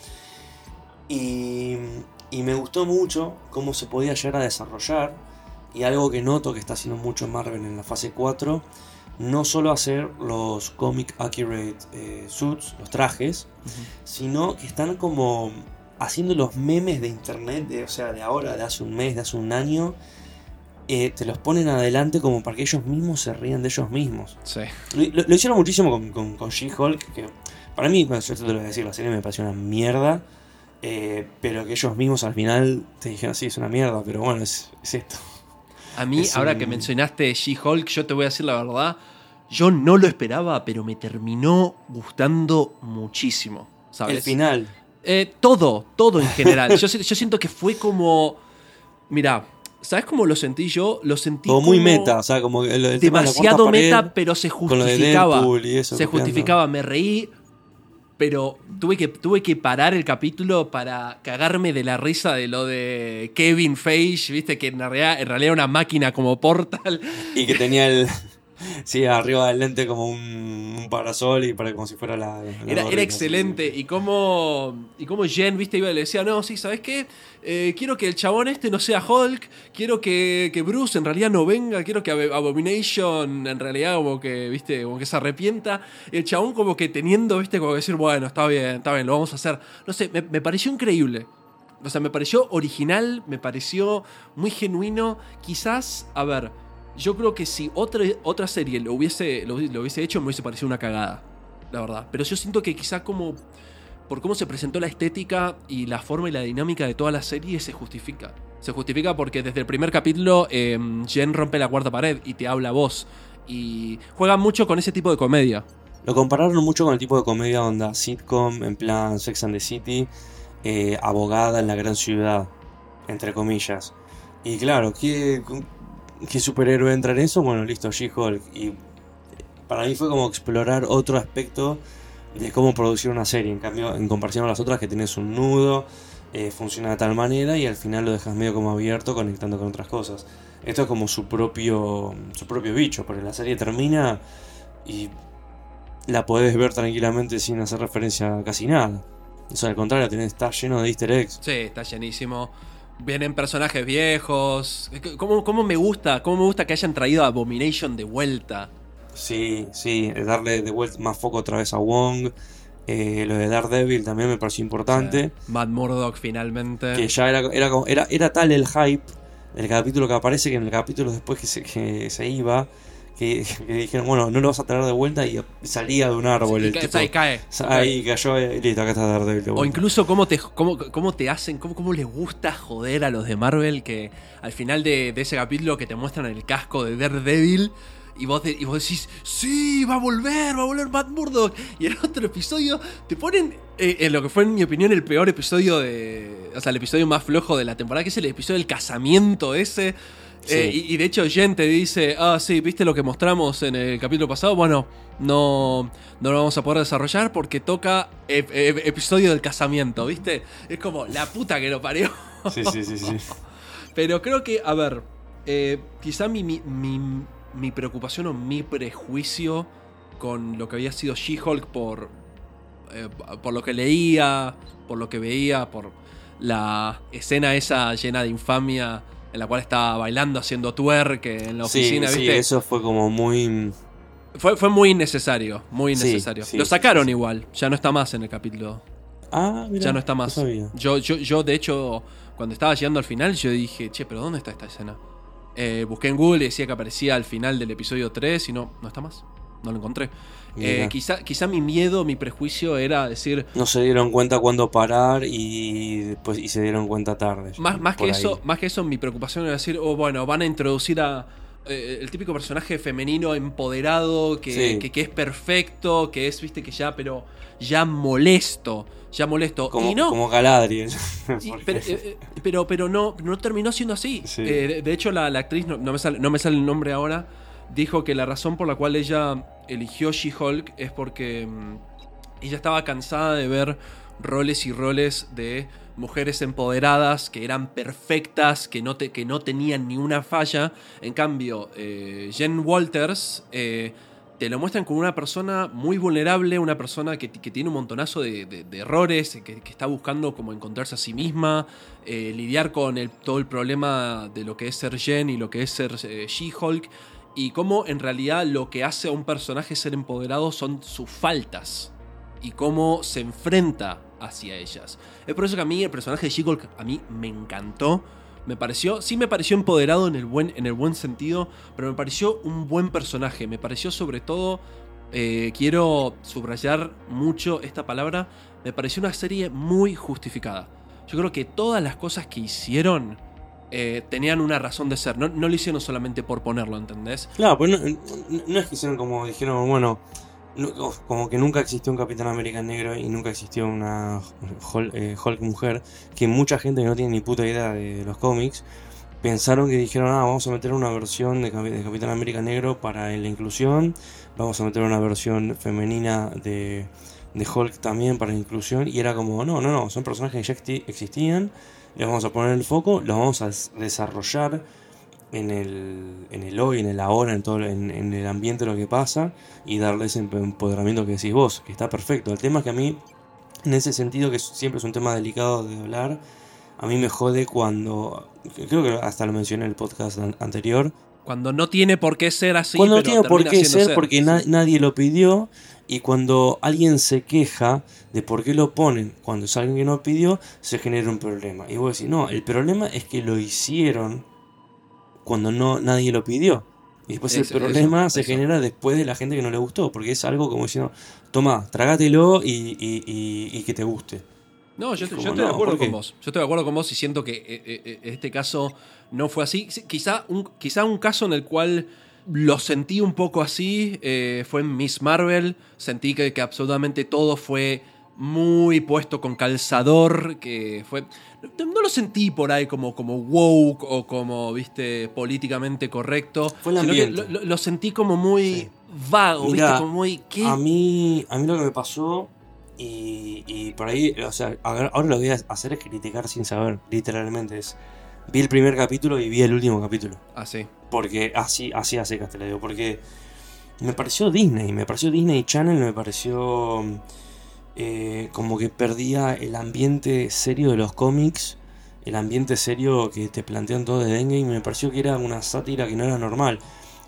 Y, y me gustó mucho cómo se podía llegar a desarrollar. Y algo que noto que está haciendo mucho Marvel en la fase 4, no solo hacer los comic accurate eh, suits, los trajes, sino que están como haciendo los memes de internet, de, o sea, de ahora, de hace un mes, de hace un año. eh, te los ponen adelante como para que ellos mismos se rían de ellos mismos. Sí. Lo, lo- lo hicieron muchísimo con, con, con She-Hulk, que para mí, bueno, yo te lo voy a decir, la serie me pareció una mierda, eh, pero que ellos mismos al final te dijeron, sí, es una mierda, pero bueno, es, es esto. A mí, Es ahora un- que mencionaste She-Hulk, yo te voy a decir la verdad. Yo no lo esperaba, pero me terminó gustando muchísimo. ¿Sabes? El final, Eh, todo, todo en general. yo, si- yo siento que fue como. Mira, ¿Sabes cómo lo sentí yo? Lo sentí Como muy meta, o sea, como el, el de demasiado pared, meta, pero se con lo de justificaba. Deadpool y eso, se copiando. justificaba, me reí, pero tuve que, tuve que parar el capítulo para cagarme de la risa de lo de Kevin Feige, viste, que en realidad, en realidad era una máquina como Portal. Y que tenía el. Sí, arriba del lente como un, un parasol y para como si fuera la. la Era, gorrita, era excelente. Y como, y como Jen, viste, iba y le decía, no, sí, ¿sabes qué? Eh, quiero que el chabón este no sea Hulk, quiero que, que Bruce en realidad no venga, quiero que Ab- Abomination en realidad como que, viste, como que se arrepienta. El chabón como que teniendo, viste, como que decir, bueno, está bien, está bien, lo vamos a hacer. No sé, me, me pareció increíble. O sea, me pareció original, me pareció muy genuino. Quizás, a ver, yo creo que si otra, otra serie lo hubiese, lo, hubiese hecho, me hubiese parecido una cagada. La verdad. Pero yo siento que quizás como. Por cómo se presentó la estética y la forma y la dinámica de toda la serie se justifica. Se justifica porque desde el primer capítulo eh, Jen rompe la cuarta pared y te habla a vos. Y juega mucho con ese tipo de comedia. Lo compararon mucho con el tipo de comedia onda sitcom, en plan Sex and the City, eh, abogada en la gran ciudad, entre comillas. Y claro, ¿qué, qué superhéroe entra en eso? Bueno, listo, She-Hulk. Y para mí fue como explorar otro aspecto de cómo producir una serie. En cambio, en comparación a las otras que tienes un nudo, eh, funciona de tal manera y al final lo dejas medio como abierto conectando con otras cosas. Esto es como su propio, su propio bicho, porque la serie termina y la podés ver tranquilamente sin hacer referencia a casi nada. O sea, al contrario, tenés, está lleno de easter eggs. Sí, está llenísimo. Vienen personajes viejos. ¿Cómo, cómo me gusta? ¿Cómo me gusta que hayan traído a Abomination de vuelta? Sí, sí, darle de vuelta más foco otra vez a Wong. Eh, lo de Daredevil también me pareció importante. Matt Murdock finalmente. Que ya era, era, era, era tal el hype del capítulo que aparece que en el capítulo después que se, que se iba, que, que dijeron, bueno, no lo vas a traer de vuelta y salía de un árbol. Y el cae, tipo. ahí cae. Ahí cayó y listo, acá está Daredevil de O incluso cómo te, cómo, cómo te hacen, cómo, cómo les gusta joder a los de Marvel que al final de, de ese capítulo que te muestran el casco de Daredevil y vos, de- y vos decís, sí, va a volver, va a volver Matt Murdock. Y en otro episodio te ponen eh, en lo que fue en mi opinión el peor episodio de... O sea, el episodio más flojo de la temporada, que es el episodio del casamiento ese. Sí. Eh, y, y de hecho Jen te dice, ah, sí, ¿viste lo que mostramos en el capítulo pasado? Bueno, no, no lo vamos a poder desarrollar porque toca ep- ep- episodio del casamiento, ¿viste? Es como la puta que lo parió. Sí, sí, sí, sí. Pero creo que, a ver, eh, quizá mi, mi, mi- mi preocupación o mi prejuicio con lo que había sido She-Hulk por, eh, por lo que leía, por lo que veía, por la escena esa llena de infamia en la cual estaba bailando haciendo twerk en la Sí, oficina, sí, ¿viste? eso fue como muy. Fue, fue muy innecesario, muy Sí, innecesario. sí, lo sí, sacaron sí, sí. igual, ya no está más en el capítulo. Ah, mira, ya no está más. Yo, yo, yo, de hecho, cuando estaba llegando al final, yo dije, che, pero ¿dónde está esta escena? Eh, busqué en Google y decía que aparecía al final del episodio 3 y no, no está más. No lo encontré. Eh, quizá, quizá mi miedo, mi prejuicio era decir, No se dieron cuenta cuándo parar y después y se dieron cuenta tarde. más, más que eso, más que eso, mi preocupación era decir, oh, bueno, van a introducir a eh, el típico personaje femenino empoderado, que, Sí. que, que es perfecto, que es, viste, que ya, pero ya molesto, ya molesto. Como, y no. como Galadriel. Y- pero, eh, pero, pero no, no terminó siendo así. Sí. Eh, de, de hecho, la, la actriz, no, no me sale, no me sale el nombre ahora, dijo que la razón por la cual ella eligió She-Hulk es porque mm, ella estaba cansada de ver roles y roles de mujeres empoderadas que eran perfectas, que no, te- que no tenían ni una falla. En cambio, eh, Jen Walters eh, te lo muestran como una persona muy vulnerable, una persona que, que tiene un montonazo de, de- errores, que, que está buscando como encontrarse a sí misma, eh, lidiar con el- todo el problema de lo que es ser Jen y lo que es ser eh, She-Hulk, y cómo en realidad lo que hace a un personaje ser empoderado son sus faltas y cómo se enfrenta hacia ellas. Es por eso que a mí el personaje de She-Hulk a mí me encantó. Me pareció, sí me pareció empoderado en el buen, en el buen sentido, pero me pareció un buen personaje. Me pareció sobre todo, eh, quiero subrayar mucho esta palabra, me pareció una serie muy justificada. Yo creo que todas las cosas que hicieron eh, tenían una razón de ser. No, lo hicieron solamente por ponerlo, ¿entendés? Claro, pues no, no- es que hicieron como dijeron, bueno, no- como que nunca existió un Capitán América negro y nunca existió una Hulk, eh, Hulk mujer, que mucha gente que no tiene ni puta idea de los cómics pensaron que dijeron, ah, vamos a meter una versión de, Capi- de Capitán América Negro para la inclusión, vamos a meter una versión femenina de, de Hulk también para la inclusión, y era como, no, no, no, son personajes que ya exi- existían, les vamos a poner el foco, los vamos a des- desarrollar en el, en el hoy, en el ahora, en todo en, en el ambiente lo que pasa, y darle ese empoderamiento que decís vos, que está perfecto. El tema es que a mí, en ese sentido, que siempre es un tema delicado de hablar, a mí me jode cuando, creo que hasta lo mencioné en el podcast an- anterior, Cuando no tiene por qué ser así. cuando no tiene por qué ser porque na- nadie lo pidió y cuando alguien se queja de por qué lo ponen cuando es alguien que no pidió, se genera un problema. Y vos decís, no, el problema es que lo hicieron cuando no nadie lo pidió. Y después Eso, el problema eso, se eso. genera después de la gente que no le gustó, porque es algo como diciendo, toma, trágatelo y, y- y- y que te guste. No, yo, Es yo como, estoy de acuerdo con vos. Yo estoy de acuerdo con vos y siento que eh, eh, eh, este caso no fue así. Sí, Quizá un, quizá un caso en el cual lo sentí un poco así eh, fue en Miss Marvel. Sentí que, que absolutamente todo fue muy puesto con calzador, que fue... No, lo sentí por ahí como, como woke o como, viste, políticamente correcto. Fue el sino que ambiente. lo, lo- lo sentí como muy Sí. vago, Mirá, viste, como muy... ¿qué? A mí, a mí lo que me pasó, y, y por ahí, o sea, ahora ahora lo que voy a hacer es criticar sin saber, literalmente. Es, vi el primer capítulo y vi el último capítulo. Así. Porque así, así hace te lo digo. Porque me pareció Disney, me pareció Disney Channel, me pareció eh, como que perdía el ambiente serio de los cómics, el ambiente serio que te plantean todo de Endgame, me pareció que era una sátira que no era normal.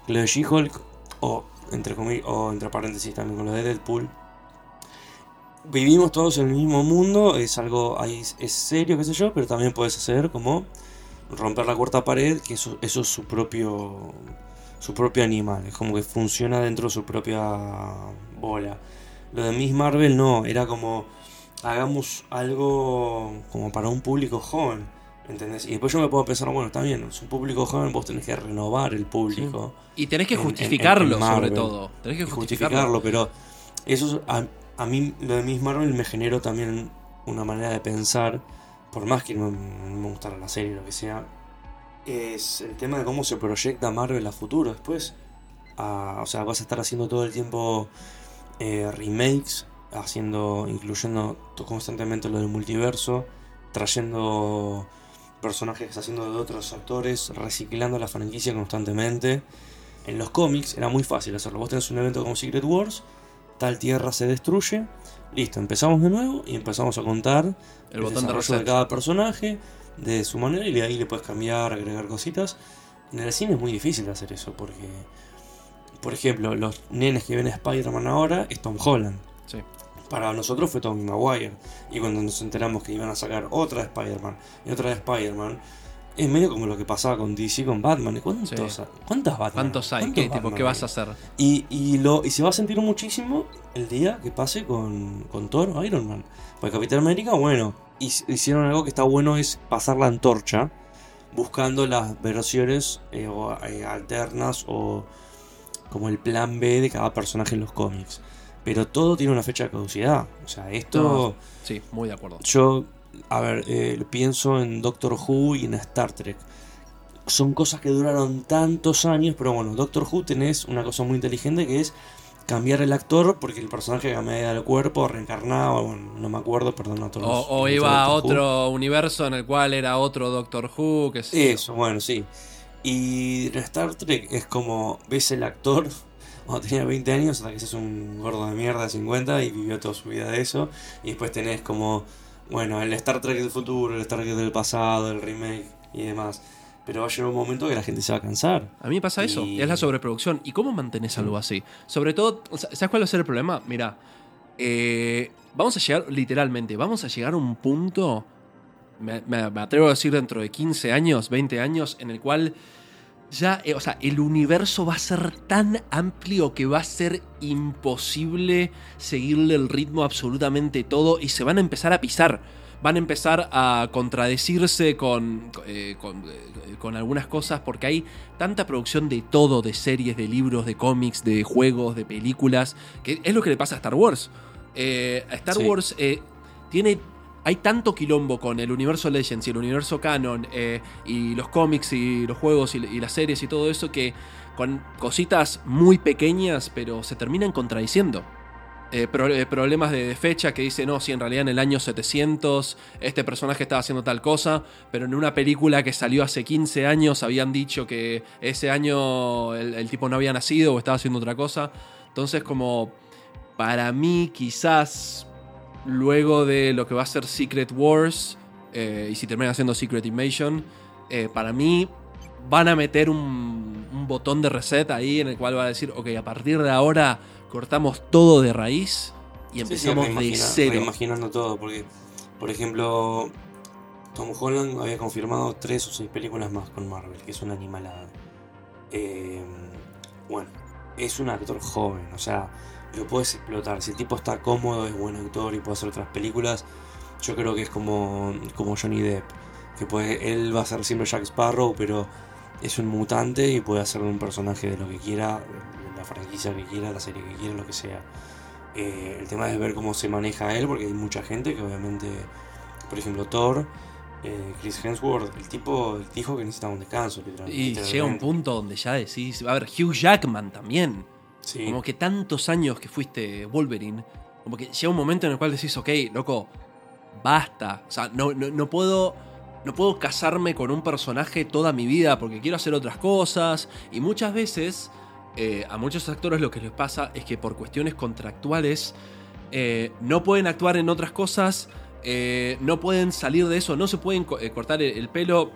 Lo de She-Hulk, o entre, comi- o entre paréntesis también con lo de Deadpool, vivimos todos en el mismo mundo, es algo ahí es serio, qué sé yo, pero también puedes hacer como romper la cuarta pared, que eso, eso es su propio su propio animal, es como que funciona dentro de su propia bola. Lo de Miss Marvel no, era como hagamos algo como para un público joven, ¿entendés? Y después yo me puedo pensar, bueno, está bien, es un público joven, vos tenés que renovar el público Y tenés que en- en- en- justificarlo, en sobre todo. Tenés que justificarlo. justificarlo, pero eso es- a, a mí lo de Miss Marvel me generó también una manera de pensar, por más que no, me gustara la serie o lo que sea, es el tema de cómo se proyecta Marvel a futuro después. O sea, vas a estar haciendo todo el tiempo eh, remakes, haciendo, incluyendo constantemente lo del multiverso, trayendo personajes haciendo de otros actores, reciclando la franquicia constantemente. En los cómics era muy fácil hacerlo. Vos tenés un evento como Secret Wars, tal tierra se destruye, listo, empezamos de nuevo y empezamos a contar El botón de desarrollo reset. de cada personaje de su manera y de ahí le puedes cambiar, agregar cositas. En el cine es muy difícil hacer eso porque, por ejemplo, los nenes que ven a Spider-Man ahora es Tom Holland. Sí. Para nosotros fue Tommy Maguire. Y cuando nos enteramos que iban a sacar otra de Spider-Man y otra de Spider-Man, es medio como lo que pasaba con DC con Batman. ¿Cuántos, Sí. ¿Cuántas Batman? ¿Cuántos hay? ¿Cuántos ¿Qué, tipo, Batman ¿Qué vas a hacer? Y, y, lo, y se va a sentir muchísimo el día que pase con, con Thor o Iron Man. Porque Capitán América, bueno, hic- hicieron algo que está bueno, es pasar la antorcha, buscando las versiones eh, o, eh, alternas o como el plan B de cada personaje en los cómics. Pero todo tiene una fecha de caducidad. O sea, esto... No. Sí, muy de acuerdo. Yo, a ver, eh, pienso en Doctor Who y en Star Trek. Son cosas que duraron tantos años, pero bueno, Doctor Who tenés una cosa muy inteligente que es cambiar el actor porque el personaje cambiaba el cuerpo, reencarnaba, bueno, no me acuerdo, perdón a todos. O, o iba a Who. otro universo en el cual era otro Doctor Who, que yo. Eso, bueno, sí. Y en Star Trek es como ves el actor cuando tenía 20 años hasta que seas un gordo de mierda de 50 y vivió toda su vida de eso. Y después tenés como, bueno, el Star Trek del futuro, el Star Trek del pasado, el remake y demás. Pero va a llegar un momento que la gente se va a cansar. A mí me pasa eso, es la sobreproducción. ¿Y cómo mantenés algo así? Sobre todo, ¿sabes cuál va a ser el problema? Mira, eh, vamos a llegar, literalmente, vamos a llegar a un punto, me, me- me atrevo a decir dentro de 15 años, 20 años, en el cual ya, eh, o sea, el universo va a ser tan amplio que va a ser imposible seguirle el ritmo absolutamente todo y se van a empezar a pisar. Van a empezar a contradecirse con, eh, con, eh, con algunas cosas porque hay tanta producción de todo, de series, de libros, de cómics, de juegos, de películas, que es lo que le pasa a Star Wars. A Star Sí. Wars tiene hay tanto quilombo con el universo Legends y el universo Canon eh, y los cómics y los juegos y, las series y todo eso que con cositas muy pequeñas pero se terminan contradiciendo. Eh, eh, problemas de, fecha que dice, no, si en realidad en el año 700 este personaje estaba haciendo tal cosa, pero en una película que salió hace 15 años habían dicho que ese año el tipo no había nacido o estaba haciendo otra cosa. Entonces como para mí quizás luego de lo que va a ser Secret Wars eh, y si terminan haciendo Secret Invasion, eh, para mí van a meter un, un botón de reset ahí en el cual va a decir, ok, a partir de ahora cortamos todo de raíz y Sí, sí, empezamos de cero. reimaginando todo, porque, por ejemplo, Tom Holland había confirmado tres o seis películas más con Marvel, que es una animalada. Eh, bueno, es un actor joven, o sea, lo puedes explotar. Si el tipo está cómodo, es buen actor y puede hacer otras películas, yo creo que es como, como Johnny Depp, que puede, él va a ser siempre Jack Sparrow, pero es un mutante y puede hacer un personaje de lo que quiera, de la franquicia que quiera, la serie que quiera, lo que sea. Eh, el tema es ver cómo se maneja él, porque hay mucha gente que obviamente, por ejemplo, Thor, eh, Chris Hemsworth, el tipo dijo que necesitaba un descanso, literal- Y literalmente. llega un punto donde ya decís, a ver, Hugh Jackman también. Sí. Como que tantos años que fuiste Wolverine, como que llega un momento en el cual decís, ok, loco, basta. O sea, no, no, no puedo. No puedo casarme con un personaje toda mi vida porque quiero hacer otras cosas. Y muchas veces, eh, a muchos actores lo que les pasa es que por cuestiones contractuales eh, no pueden actuar en otras cosas, eh, no pueden salir de eso, no se pueden co- cortar el, el pelo.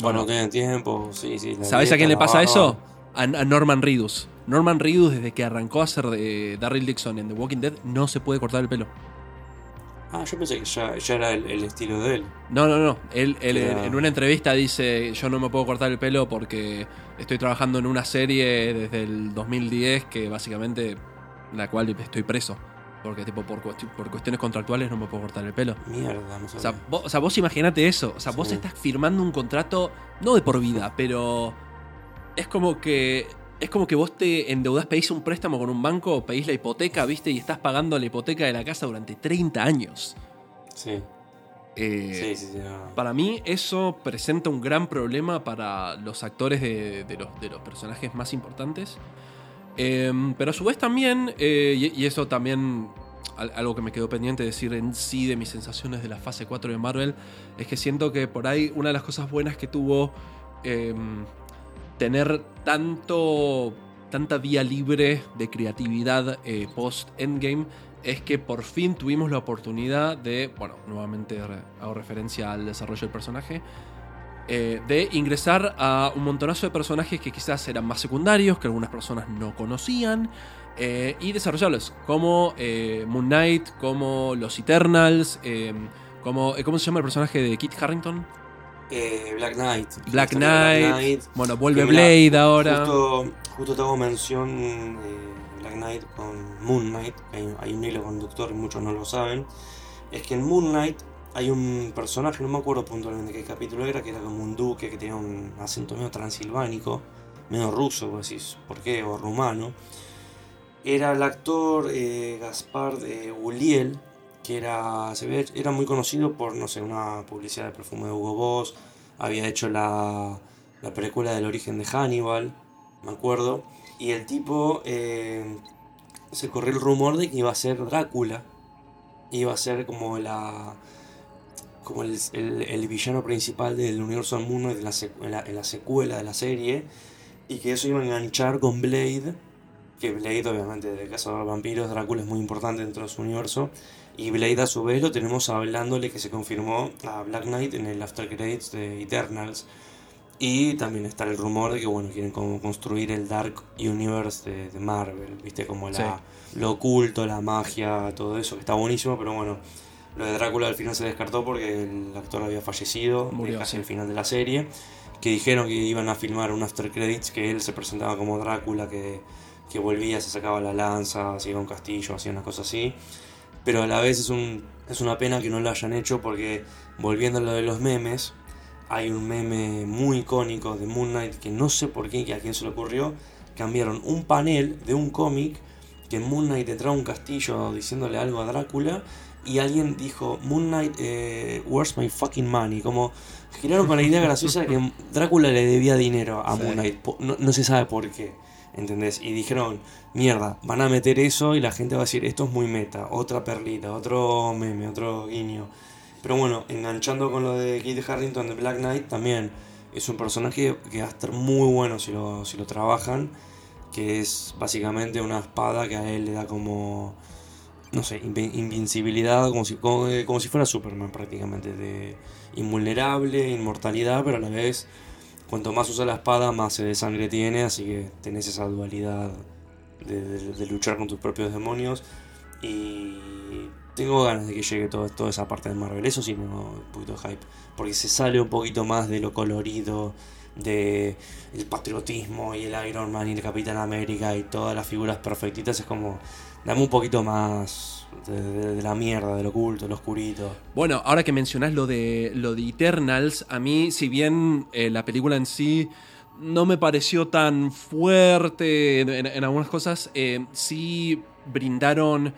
Bueno, no tienen tiempo, sí, sí. ¿Sabes a quién le pasa eso? A, a Norman Reedus. Norman Reedus, desde que arrancó a ser de Darryl Dixon en The Walking Dead, no se puede cortar el pelo. Ah, yo pensé que ya, ya era el, el estilo de él. No, no, no. Él, él en- una entrevista dice: Yo no me puedo cortar el pelo porque estoy trabajando en una serie desde el 2010 que básicamente la cual estoy preso. Porque, tipo, por, por cuestiones contractuales no me puedo cortar el pelo. Mierda, no O sea, sabía. vos, o sea, vos imaginate eso. O sea, vos estás firmando un contrato, no de por vida, pero es como que. Es como que vos te endeudás, pedís un préstamo con un banco, pedís la hipoteca, ¿viste? Y estás pagando la hipoteca de la casa durante 30 años. Sí, Eh, sí, sí. sí, no. Para mí, eso presenta un gran problema para los actores de, de los, de los personajes más importantes. Eh, pero a su vez también, eh, y, y eso también, al- algo que me quedó pendiente decir en sí de mis sensaciones de la fase 4 de Marvel, es que siento que por ahí una de las cosas buenas que tuvo eh, tener tanto, tanta vía libre de creatividad eh, post-Endgame es que por fin tuvimos la oportunidad de, bueno, nuevamente hago referencia al desarrollo del personaje, eh, de ingresar a un montonazo de personajes que quizás eran más secundarios, que algunas personas no conocían, eh, y desarrollarlos, como Moon Knight, como los Eternals, como, ¿cómo se llama el personaje de Kit Harrington? Eh, Black Knight. Black Knight, bueno, vuelve Blade ahora. Justo, justo te hago mención de Black Knight con Moon Knight. Hay, hay un hilo conductor y muchos no lo saben. Es que en Moon Knight hay un personaje, no me acuerdo puntualmente qué capítulo era, que era como un duque que tenía un acento medio transilvánico, medio ruso, vos decís, ¿por qué? O rumano. Era el actor eh, Gaspar de Uliel, que era, se ve, era muy conocido por, no sé, una publicidad de perfume de Hugo Boss. Había hecho la, la película del origen de Hannibal, me acuerdo. Y el tipo, eh, se corrió el rumor de que iba a ser Drácula. Iba a ser como la como el, villano principal del universo la, secu- en la- en la secuela de la serie. Y que eso iba a enganchar con Blade. Que Blade, obviamente, de Cazador de Vampiros, Drácula es muy importante dentro de su universo. Y Blade, a su vez, lo tenemos hablándole que se confirmó a Black Knight en el After Credits de Eternals. Y también está el rumor de que, bueno, quieren como construir el Dark Universe de, de Marvel, ¿viste? Como la, lo oculto, la magia, todo eso, que está buenísimo, pero bueno, lo de Drácula al final se descartó porque el actor había fallecido, Murió, eh, casi sí. al final de la serie. Que dijeron que iban a filmar un After Credits, que él se presentaba como Drácula, que, que volvía, se sacaba la lanza, se iba a un castillo, hacía una cosa así. Pero a la vez es, un, es una pena que no lo hayan hecho porque, volviendo a lo de los memes, hay un meme muy icónico de Moon Knight que no sé por qué, que a quién se le ocurrió. Cambiaron un panel de un cómic que Moon Knight entraba a un castillo diciéndole algo a Drácula y alguien dijo, Moon Knight, eh, where's my fucking money? Como giraron con la idea graciosa de que Drácula le debía dinero a Moon Knight, no, no se sabe por qué. ¿Entendés? Y dijeron, mierda, van a meter eso y la gente va a decir, esto es muy meta, otra perlita, otro meme, otro guiño. Pero bueno, enganchando con lo de Kit Harrington de Black Knight, también es un personaje que va a estar muy bueno si lo, si lo trabajan, que es básicamente una espada que a él le da como, no sé, invincibilidad, como si, como, como si fuera Superman prácticamente, de invulnerable, inmortalidad, pero a la vez cuanto más usa la espada, más de sangre tiene, así que tenés esa dualidad de, luchar con tus propios demonios. Y tengo ganas de que llegue todo, toda esa parte de Marvel, eso sí, un poquito de hype, porque se sale un poquito más de lo colorido, de el patriotismo y el Iron Man y el Capitán América y todas las figuras perfectitas, es como, dame un poquito más de, la mierda, del oculto, lo oscurito. Bueno, ahora que mencionás lo de, lo de Eternals, a mí, si bien eh, la película en sí no me pareció tan fuerte en, algunas cosas, eh, sí brindaron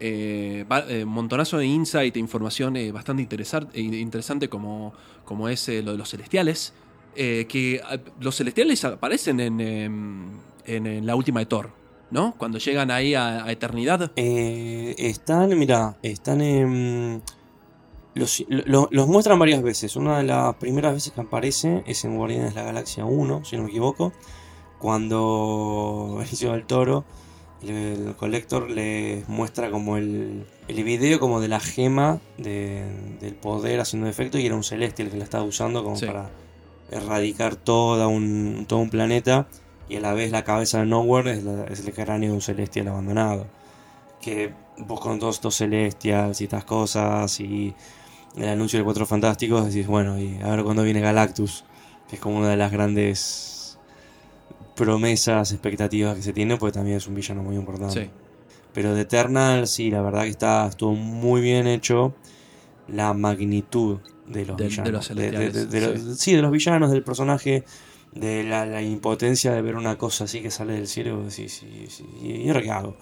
eh, montonazo de insight e información bastante interesante, como, como es lo de los celestiales. que los celestiales aparecen en, em, en la última de Thor. ¿No? Cuando llegan ahí a, eternidad. Eh, están, mira, están en... Los, los, muestran varias veces. Una de las primeras veces que aparece es en Guardianes de la Galaxia 1, si no me equivoco. Cuando Benicio del Toro, el, colector, les muestra como el, el video como de la gema del poder haciendo efecto y era un celeste el que la estaba usando como para erradicar toda un, todo un planeta y a la vez la cabeza de Nowhere es, el cráneo de un celestial abandonado. Que vos con todos estos celestials y estas cosas y el anuncio de Cuatro Fantásticos decís, bueno, y a ver cuándo viene Galactus, que es como una de las grandes promesas, expectativas que se tiene, porque también es un villano muy importante. Pero de Eternal, sí, la verdad que está, estuvo muy bien hecho la magnitud de los villanos. De sí, de los villanos, del personaje de la, impotencia de ver una cosa así que sale del cielo. Sí. ¿Y ahora qué hago?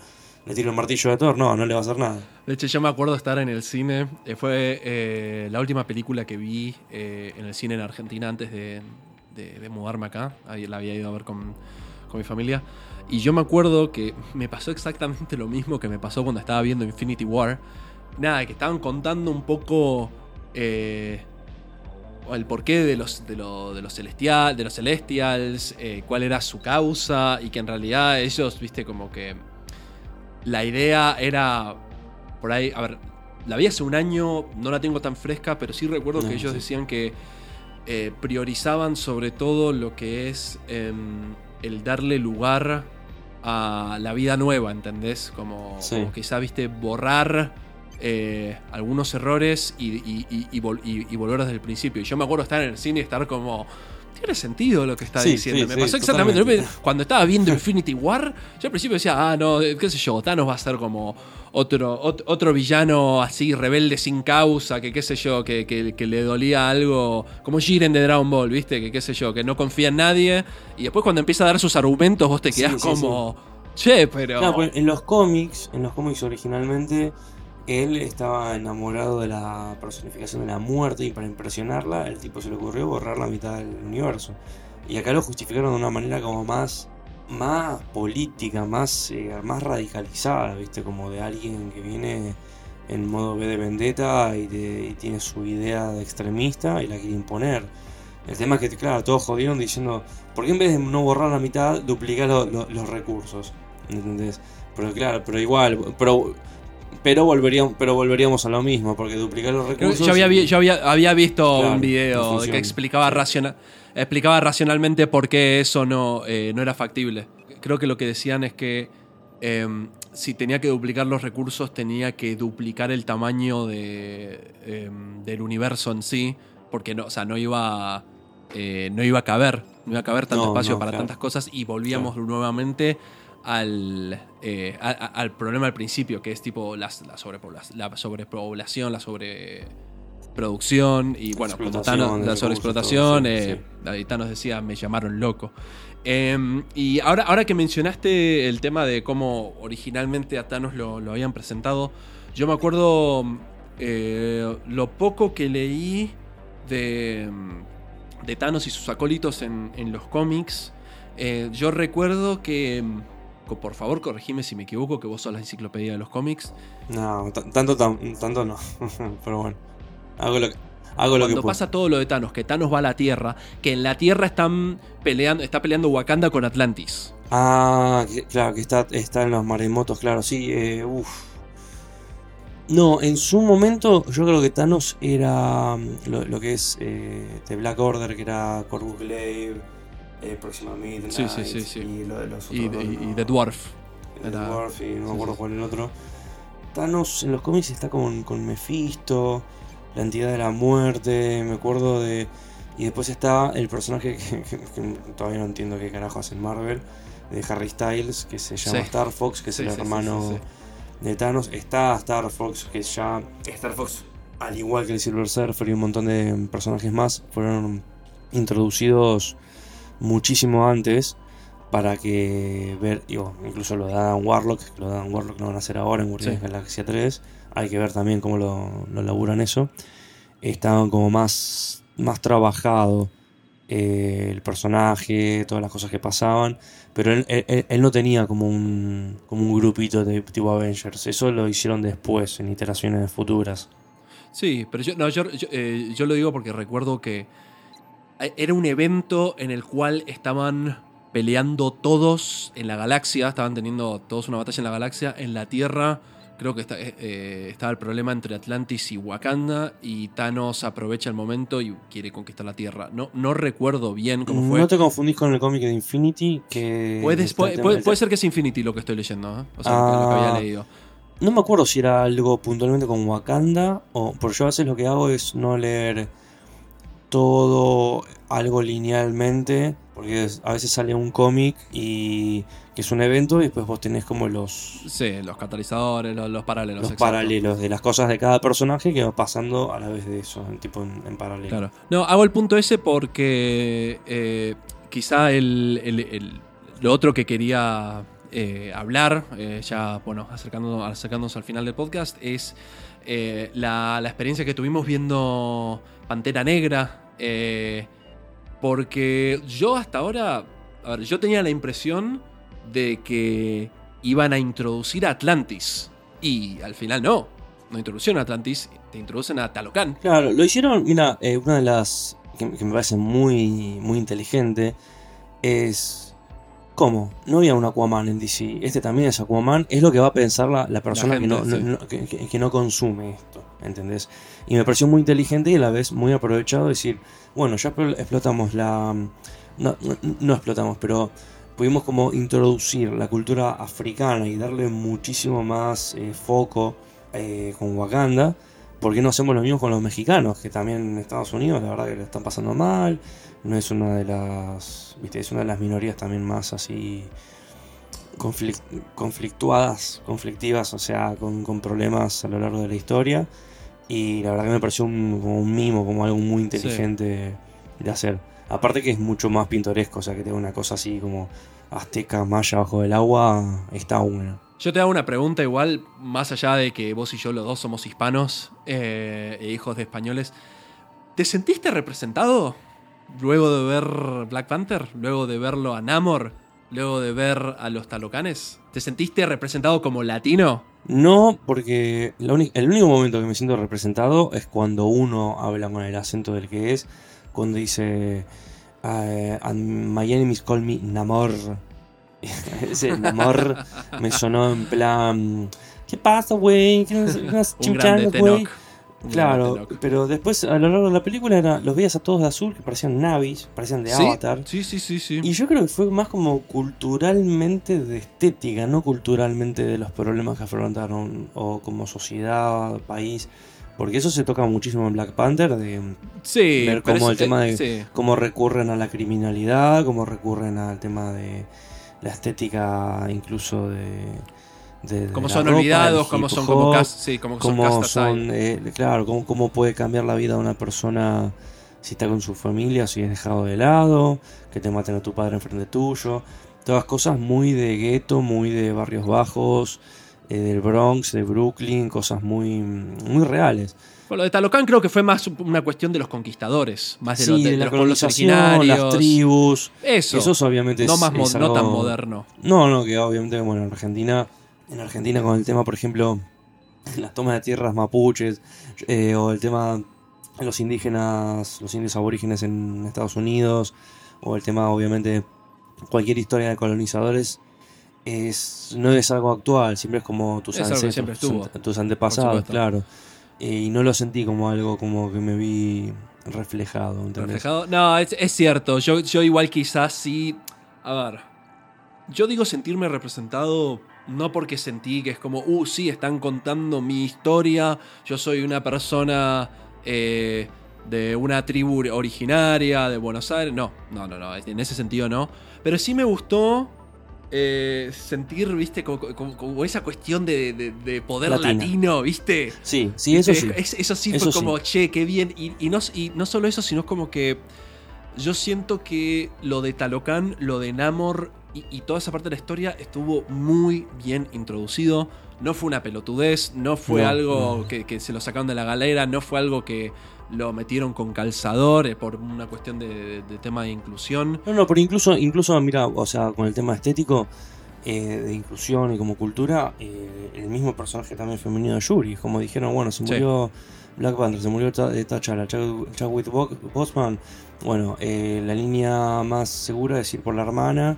¿Le tiro el martillo de Thor? No, no le va a hacer nada. De hecho, yo me acuerdo estar en el cine. Eh, fue eh, la última película que vi eh, en el cine en Argentina antes de, mudarme acá. La había ido a ver con, con mi familia. Y yo me acuerdo que me pasó exactamente lo mismo que me pasó cuando estaba viendo Infinity War. Nada, que estaban contando un poco el porqué de los, de, de los, celestial, de los Celestials, eh, cuál era su causa, y que en realidad ellos, viste, como que la idea era por ahí, a ver, la vi hace un año, no la tengo tan fresca, pero sí recuerdo que ellos decían que eh, priorizaban sobre todo lo que es em, el darle lugar a la vida nueva, ¿entendés? Como, como quizá, viste, borrar eh, algunos errores y, y, volver desde el principio. Y yo me acuerdo estar en el cine y estar como. Tiene sentido lo que está diciendo. me pasó exactamente. Cuando estaba viendo Infinity War, yo al principio decía, ah, no, qué sé yo, Thanos va a ser como otro, otro villano así, rebelde sin causa, que qué sé yo, que, que, le dolía algo, como Jiren de Dragon Ball, ¿viste? Que qué sé yo, que no confía en nadie. Y después cuando empieza a dar sus argumentos, vos te quedás como, che, pero... Pues, en los cómics, en los cómics originalmente él estaba enamorado de la personificación de la muerte y para impresionarla, el tipo se le ocurrió borrar la mitad del universo. Y acá lo justificaron de una manera como más, más política, más, eh, más radicalizada, ¿viste? Como de alguien que viene en modo B de vendetta y, tiene su idea de extremista y la quiere imponer. El tema es que, claro, todos jodieron diciendo, ¿por qué en vez de no borrar la mitad, duplicar los recursos? ¿Entendés? Pero claro, pero igual, pero pero volveríamos, pero volveríamos a lo mismo, porque duplicar los recursos. Yo había, yo había, visto un video que explicaba, explicaba racionalmente por qué eso no, eh, no era factible. Creo que lo que decían es que em, si tenía que duplicar los recursos, tenía que duplicar el tamaño de, em, del universo en sí, porque no, o sea, no iba, eh, no iba a caber, no iba a caber tanto espacio para tantas cosas y volvíamos nuevamente al, eh, al problema al principio, que es tipo la, la, sobrepoblación, la, sobre, producción y bueno, Explotación la sobreexplotación, todo, sí, eh, sí. decía, me llamaron loco. Eh, y ahora, ahora que mencionaste el tema de cómo originalmente a Thanos lo, lo habían presentado, yo me acuerdo eh, lo poco que leí de, de Thanos y sus acólitos en, en los cómics. Eh, yo recuerdo que, por favor corregime si me equivoco, que vos sos la enciclopedia de los cómics. No, tanto, tanto no. Pero bueno, hago lo que, hago lo que Cuando puedo. pasa todo lo de Thanos, que Thanos va a la Tierra, que en la Tierra están peleando, está peleando Wakanda con Atlantis. Ah, claro, que está, está en los maremotos, claro, sí, eh, uff. No, en su momento yo creo que Thanos era mm, lo, lo que es eh, Black Order, que era Corvus Glaive, eh, Proxima Midnight, Sí, sí, sí, sí. y lo de los Y, otros y- dos, y no. The Dwarf. The Era- Dwarf, y no me acuerdo cuál el otro. Thanos en los cómics está con, con Mephisto, la entidad de la muerte, me acuerdo de... Y después está el personaje que, que- que todavía no entiendo qué carajo hace en Marvel, de Harry Styles, que se llama Sí. Star Fox, que es Sí, el sí, hermano de Thanos. Está Star Fox, que ya... Star Fox, al igual que el Silver Surfer y un montón de personajes más, fueron introducidos muchísimo antes para que ver, digo, incluso lo de Adam Warlock, que lo de Adam Warlock lo van a hacer ahora en Guardianes Sí. Galaxia 3, hay que ver también cómo lo, lo laburan eso. Estaban como más, más trabajado eh, el personaje, todas las cosas que pasaban, pero él, él- él no tenía como un, como un grupito de tipo Avengers, eso lo hicieron después, en iteraciones futuras. Sí, pero yo, no, yo, yo, eh, yo lo digo porque recuerdo que era un evento en el cual estaban peleando todos en la galaxia, estaban teniendo todos una batalla en la galaxia, en la Tierra. Creo que está- eh, eh, estaba el problema entre Atlantis y Wakanda y Thanos aprovecha el momento y quiere conquistar la Tierra. No, no recuerdo bien cómo fue. No te confundís con el cómic de Infinity, que... Puedes- puede, puede- puede ser que es Infinity lo que estoy leyendo, ¿eh? o sea, lo que- lo que Ah. había leído. No me acuerdo si era algo puntualmente con Wakanda o porque yo a veces lo que hago es no leer todo algo linealmente porque es- a veces sale un cómic y que es un evento y después vos tenés como los, Sí, los catalizadores, los, los paralelos. los exacto. paralelos de las cosas de cada personaje que va pasando a la vez de eso, en tipo en, en paralelo. Claro. No, hago el punto ese porque eh, quizá el, el- el- lo otro que quería eh, hablar, eh, ya bueno, acercándonos, acercándonos al final del podcast, es la, la experiencia que tuvimos viendo Pantera Negra. eh, porque yo hasta ahora, a ver, yo tenía la impresión de que iban a introducir a Atlantis. Y al final no. No introducieron a Atlantis, te introducen a Talocan. Claro, lo hicieron, mira, eh, una de las que, que me parece muy, muy inteligente es... ¿Cómo? No había un Aquaman en DC. Este también es Aquaman. Es lo que va a pensar la, la persona gente, que, no, no- sí. no- que, que- que no consume esto. ¿Entendés? Y me pareció muy inteligente y a la vez muy aprovechado decir, bueno, ya expl- explotamos la... No, no, no explotamos, pero pudimos como introducir la cultura africana y darle muchísimo más eh, foco eh, con Wakanda. ¿Por qué no hacemos lo mismo con los mexicanos? Que también en Estados Unidos la verdad que lo están pasando mal. No es una de las. Viste, es una de las minorías también más así. Conflic- conflictuadas, conflictivas, o sea, con, con problemas a lo largo de la historia. Y la verdad que me pareció un, como un mimo, como algo muy inteligente de hacer. Aparte que es mucho más pintoresco, o sea, que tenga una cosa así como azteca, maya bajo el agua, está bueno. Yo te hago una pregunta igual, más allá de que vos y yo los dos somos hispanos eh, e hijos de españoles. ¿Te sentiste representado luego de ver Black Panther? ¿Luego de verlo a Namor? ¿Luego de ver a los talocanes? ¿Te sentiste representado como latino? No, porque la el único momento que me siento representado es cuando uno habla con el acento del que es, cuando dice "And My enemies call me Namor. Ese Namor me sonó en plan, ¿qué pasa, güey? ¿Qué nos Un grande güey?" Tenoch. Claro, pero después a lo largo de la película era, los veías a todos de azul, que parecían navis, parecían de ¿Sí? Avatar. Sí, sí, sí, sí. Y yo creo que fue más como culturalmente de estética, no culturalmente de los problemas que afrontaron, o como sociedad, país. Porque eso se toca muchísimo en Black Panther, de Sí, ver cómo el tema de- sí. cómo recurren a la criminalidad, cómo recurren al tema de la estética incluso de, de, de Como son ropa, olvidados, como son como cas- sí, como son castas son, eh, claro, cómo, cómo puede cambiar la vida de una persona si está con su familia, si es dejado de lado, que te maten a tu padre enfrente tuyo. Todas cosas muy de gueto, muy de barrios bajos, eh, del Bronx, de Brooklyn, cosas muy, muy reales. Bueno, lo de Talocan creo que fue más una cuestión de los conquistadores, más de, sí, los, de- de de la los originarios. las tribus. Eso. Eso es obviamente no, es- más no tan moderno. No, no, que obviamente, bueno, en Argentina, en Argentina con el tema, por ejemplo, las tomas de tierras mapuches, eh, o el tema de los indígenas, los indios aborígenes en Estados Unidos, o el tema, obviamente, cualquier historia de colonizadores, es, no es algo actual, siempre es como tus Es ancestros, tus, antepasados, claro. Eh, y no lo sentí como algo como que me vi reflejado, ¿entendés? Reflejado. No, es, es cierto. Yo, yo igual quizás sí. A ver. Yo digo sentirme representado no porque sentí que es como, uh, sí, están contando mi historia. Yo soy una persona eh, de una tribu originaria de Buenos Aires. No, no, no, no. En ese sentido no. Pero sí me gustó eh, sentir, viste, como, como- como esa cuestión de, de- de poder Latina. latino, viste. Sí, sí, eso sí. Es- eso sí Eso fue como, che, qué bien. Y, y no, y no solo eso, sino como que yo siento que lo de Talocan, lo de Namor y, y toda esa parte de la historia estuvo muy bien introducido. No fue una pelotudez, no fue No, algo no. Que, que se lo sacaron de la galera, no fue algo que lo metieron con calzador eh, por una cuestión de, de- de tema de inclusión. No, no, pero incluso, incluso mira, o sea, con el tema estético, eh, de inclusión y como cultura, eh, el mismo personaje también femenino de Yuri, como dijeron, bueno, se Sí. murió Black Panther, se murió eh, T'Challa, Chad- Chadwick Bo- Boseman, bueno, eh, la línea más segura es ir por la hermana,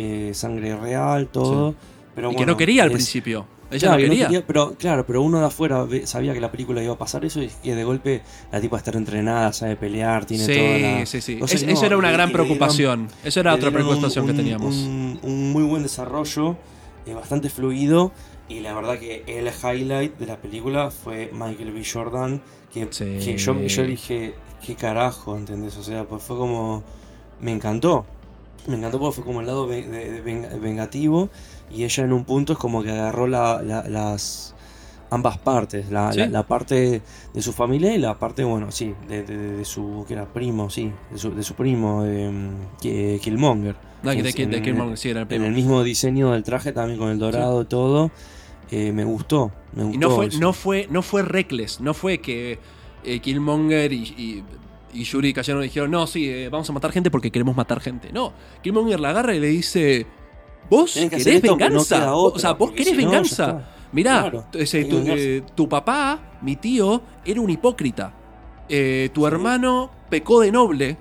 eh, sangre real, todo, pero y que bueno, no quería al es- principio. Ella Claro, no que quería. pero claro, pero uno de afuera sabía que la película iba a pasar eso y que de golpe la tipa está entrenada, sabe pelear, tiene Sí, toda la... sí, sí. Es- no, eso era una gran dieron- preocupación. Eso era otra un- preocupación que teníamos. Un, un muy buen desarrollo, eh, bastante fluido. Y la verdad que el highlight de la película fue Michael B. Jordan. Que, Sí. que yo, yo dije, ¿qué carajo? ¿Entendés? O sea, pues fue como. Me encantó. Me encantó porque fue como el lado de- de vengativo. Y ella en un punto es como que agarró la- la- las ambas partes. La, Sí. parte de su familia y la parte, bueno, sí, de, su. que era primo, sí. De su, primo, que Killmonger. No, de, En- en- Killmonger, sí, era el en primo. el mismo diseño del traje, también con el dorado y todo. eh, me gustó. Me gustó Y no fue, eso. no fue, no fue reckless, no fue que eh, Killmonger y, y, y Yuri cayeron y dijeron, no, sí, eh, vamos a matar gente porque queremos matar gente. No, Killmonger la agarra y le dice, ¿vos que querés no venganza? o sea, vos querés si no, venganza. está. Mirá, Claro, ese, tu, eh, tu papá, mi tío, era un hipócrita. Eh, tu Sí. hermano pecó de noble.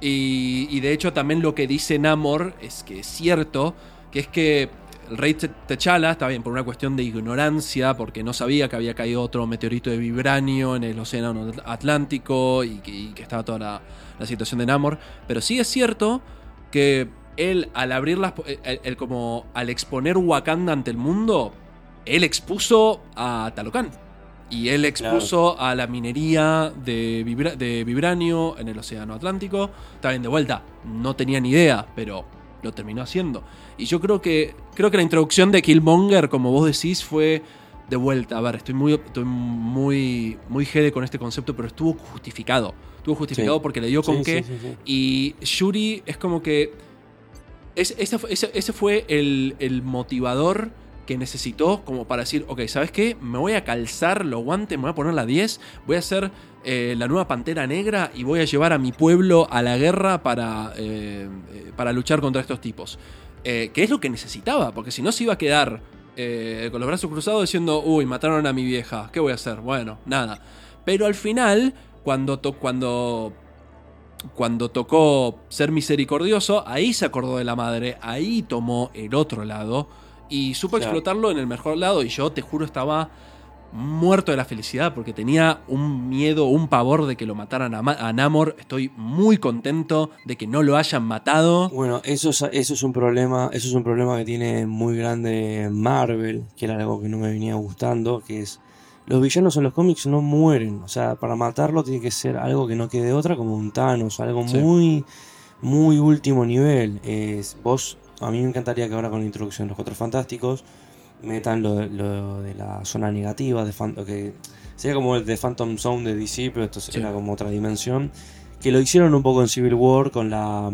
Y, y de hecho también lo que dice Namor es que es cierto, que es que el rey T'Challa, está bien, por una cuestión de ignorancia, porque no sabía que había caído otro meteorito de vibranio en el océano Atlántico y que, y que estaba toda la, la situación de Namor, pero sí es cierto que él al abrir las... Él, él como al exponer Wakanda ante el mundo, él expuso a Talocan. Y él expuso a la minería de, vibra- de vibranio en el Océano Atlántico. Está bien, de vuelta, no tenía ni idea, pero lo terminó haciendo. Y yo creo que creo que la introducción de Killmonger, como vos decís, fue de vuelta. A ver, estoy muy, estoy muy, muy jede con este concepto, pero estuvo justificado. Estuvo justificado Sí. porque le dio con Sí, qué. sí. Y Shuri es como que. es- ese, fue- ese- ese fue el, el motivador que necesitó como para decir, ok, ¿sabes qué? Me voy a calzar los guantes, me voy a poner la 10, voy a hacer eh, la nueva Pantera Negra y voy a llevar a mi pueblo a la guerra para, eh, eh, para luchar contra estos tipos. Eh, que es lo que necesitaba, porque si no se iba a quedar con los brazos cruzados diciendo, uy, mataron a mi vieja, ¿qué voy a hacer? Bueno, nada. Pero al final, cuando, to- cuando cuando tocó ser misericordioso, ahí se acordó de la madre, ahí tomó el otro lado y supo Claro. explotarlo en el mejor lado y yo te juro estaba muerto de la felicidad porque tenía un miedo, un pavor de que lo mataran a, Ma- a Namor. Estoy muy contento de que no lo hayan matado. Bueno, eso es, eso es un problema, eso es un problema que tiene muy grande Marvel, que era algo que no me venía gustando, que es los villanos en los cómics no mueren, o sea, para matarlo tiene que ser algo que no quede otra, como un Thanos, algo Sí. muy, muy último nivel. Es, vos, a mí me encantaría que ahora con la introducción de los Cuatro Fantásticos, metan lo, lo de la zona negativa de Phantom, que sería como el de Phantom Zone de DC, pero esto Sí. era como otra dimensión. Que lo hicieron un poco en Civil War con la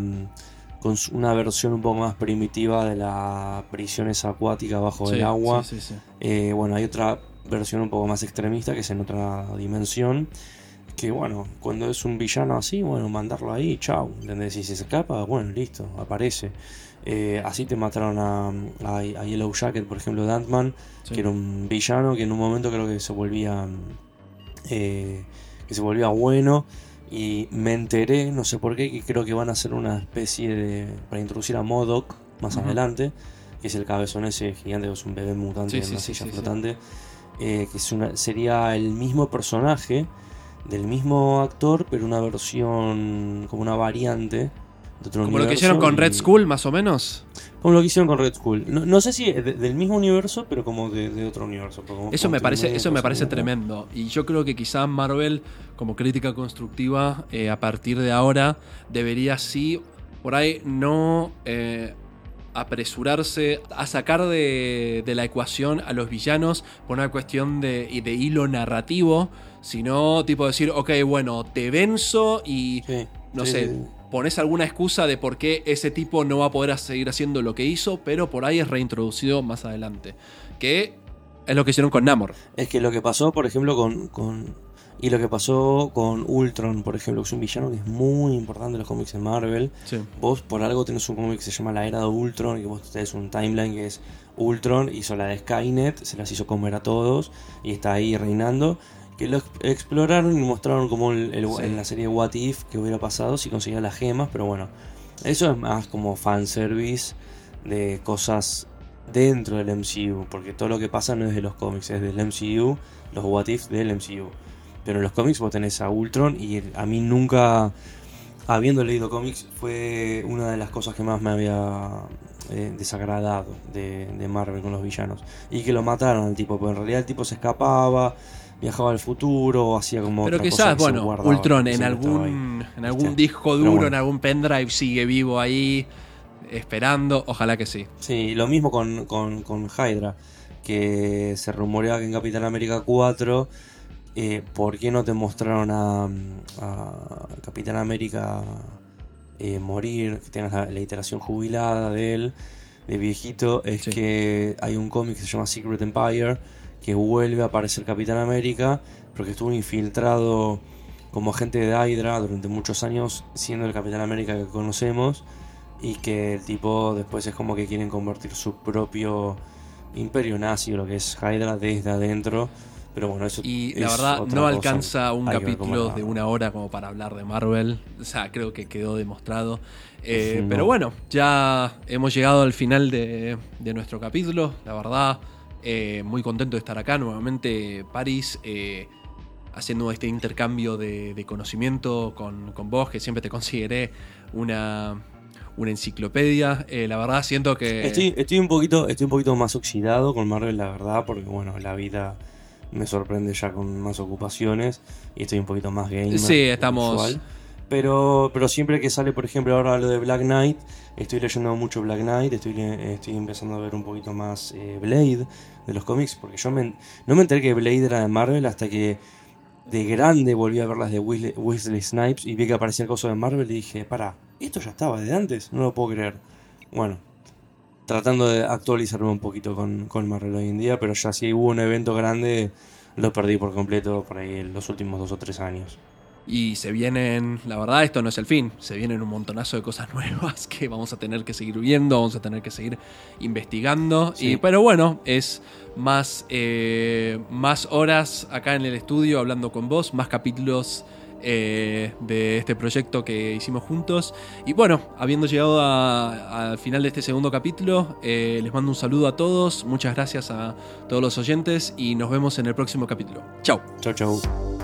con una versión un poco más primitiva de la prisión esa acuática bajo Sí, el agua. sí. Eh, bueno, hay otra versión un poco más extremista que es en otra dimensión. Que bueno, cuando es un villano así, bueno, mandarlo ahí, chau. ¿Entendés? Si se escapa, bueno, listo, aparece. Eh, así te mataron a, a, a Yellow Jacket, por ejemplo, de Ant-Man, Sí. que era un villano que en un momento creo que se volvía. eh, que se volvía bueno. Y me enteré, no sé por qué, que creo que van a hacer una especie de. para introducir a Modoc más adelante, que es el cabezón ese gigante, que es un bebé mutante Sí, en sí, una silla flotante. eh, que es una, sería el mismo personaje del mismo actor, pero una versión. como una variante de otro Como lo que hicieron con Red Skull, más o menos. Como lo que hicieron con Red Skull. No, no sé si de- del mismo universo, pero como de, de otro universo. como- Eso como me parece, eso me parece tremendo. Y yo creo que quizá Marvel, como crítica constructiva, eh, a partir de ahora, debería sí, por ahí, no eh, apresurarse a sacar de, de la ecuación a los villanos por una cuestión de, de hilo narrativo, sino tipo decir, ok, bueno, te venzo y Sí, no sí, sé, sí. Pones alguna excusa de por qué ese tipo no va a poder seguir haciendo lo que hizo, pero por ahí es reintroducido más adelante. Que es lo que hicieron con Namor. Es que lo que pasó, por ejemplo, con, con. Y lo que pasó con Ultron, por ejemplo, que es un villano que es muy importante en los cómics de Marvel. Sí. Vos por algo tenés un cómic que se llama La Era de Ultron y que vos tenés un timeline que es Ultron hizo la de Skynet, se las hizo comer a todos y está ahí reinando. Que lo ex- exploraron y mostraron como el- el- Sí. en la serie What If que hubiera pasado si conseguía las gemas, pero bueno, eso es más como fanservice de cosas dentro del MCU, porque todo lo que pasa no es de los cómics, es del MCU, los What If del MCU. Pero en los cómics vos tenés a Ultron y a mí nunca habiendo leído cómics, fue una de las cosas que más me había eh, desagradado de, de Marvel con los villanos. Y que lo mataron al tipo, porque en realidad el tipo se escapaba, viajaba al futuro, hacía como Pero otra quizás, bueno, guardaba, Ultron en algún, en algún ¿Viste? disco duro, bueno. en algún pendrive sigue vivo ahí, esperando. Ojalá que sí. Sí, lo mismo con, con, con Hydra, que se rumoreaba que en Capitán América 4, eh, ¿por qué no te mostraron a, a Capitán América eh, morir, que tengas la, la iteración jubilada de él, de viejito? Es Sí. que hay un cómic que se llama Secret Empire, que vuelve a aparecer Capitán América, porque estuvo infiltrado como agente de Hydra durante muchos años, siendo el Capitán América que conocemos y que el tipo después es como que quieren convertir su propio imperio nazi lo que es Hydra desde adentro. Pero bueno, eso Y la verdad, no cosa. alcanza un Hay capítulo de una hora como para hablar de Marvel. O sea, creo que quedó demostrado. Eh. Pero bueno, ya hemos llegado al final de, de nuestro capítulo. La verdad, eh, muy contento de estar acá nuevamente, París. eh, haciendo este intercambio de, de conocimiento con, con vos, que siempre te consideré una, una enciclopedia. Eh, la verdad, siento que. Estoy, estoy un poquito, estoy un poquito más oxidado con Marvel, la verdad, porque bueno, la vida me sorprende ya con más ocupaciones y estoy un poquito más gamer. Sí, estamos-. Pero, pero siempre que sale, por ejemplo, ahora lo de Black Knight, estoy leyendo mucho Black Knight, estoy, estoy empezando a ver un poquito más eh, Blade de los cómics, porque yo me- no me enteré que Blade era de Marvel hasta que de grande volví a ver las de Weasley, Snipes y vi que aparecía el de Marvel y dije, para, esto ya estaba de antes, no lo puedo creer. Bueno, tratando de actualizarme un poquito con, con Marvel hoy en día, pero ya si hubo un evento grande, lo perdí por completo por ahí en los últimos dos o tres años. Y se vienen, la verdad, esto no es el fin, se vienen un montonazo de cosas nuevas que vamos a tener que seguir viendo, vamos a tener que seguir investigando. Sí. Y, pero bueno, es más, eh, más horas acá en el estudio hablando con vos, más capítulos eh, de este proyecto que hicimos juntos. Y bueno, habiendo llegado al final de este segundo capítulo, eh, les mando un saludo a todos, muchas gracias a todos los oyentes y nos vemos en el próximo capítulo. Chao. Chau, chau.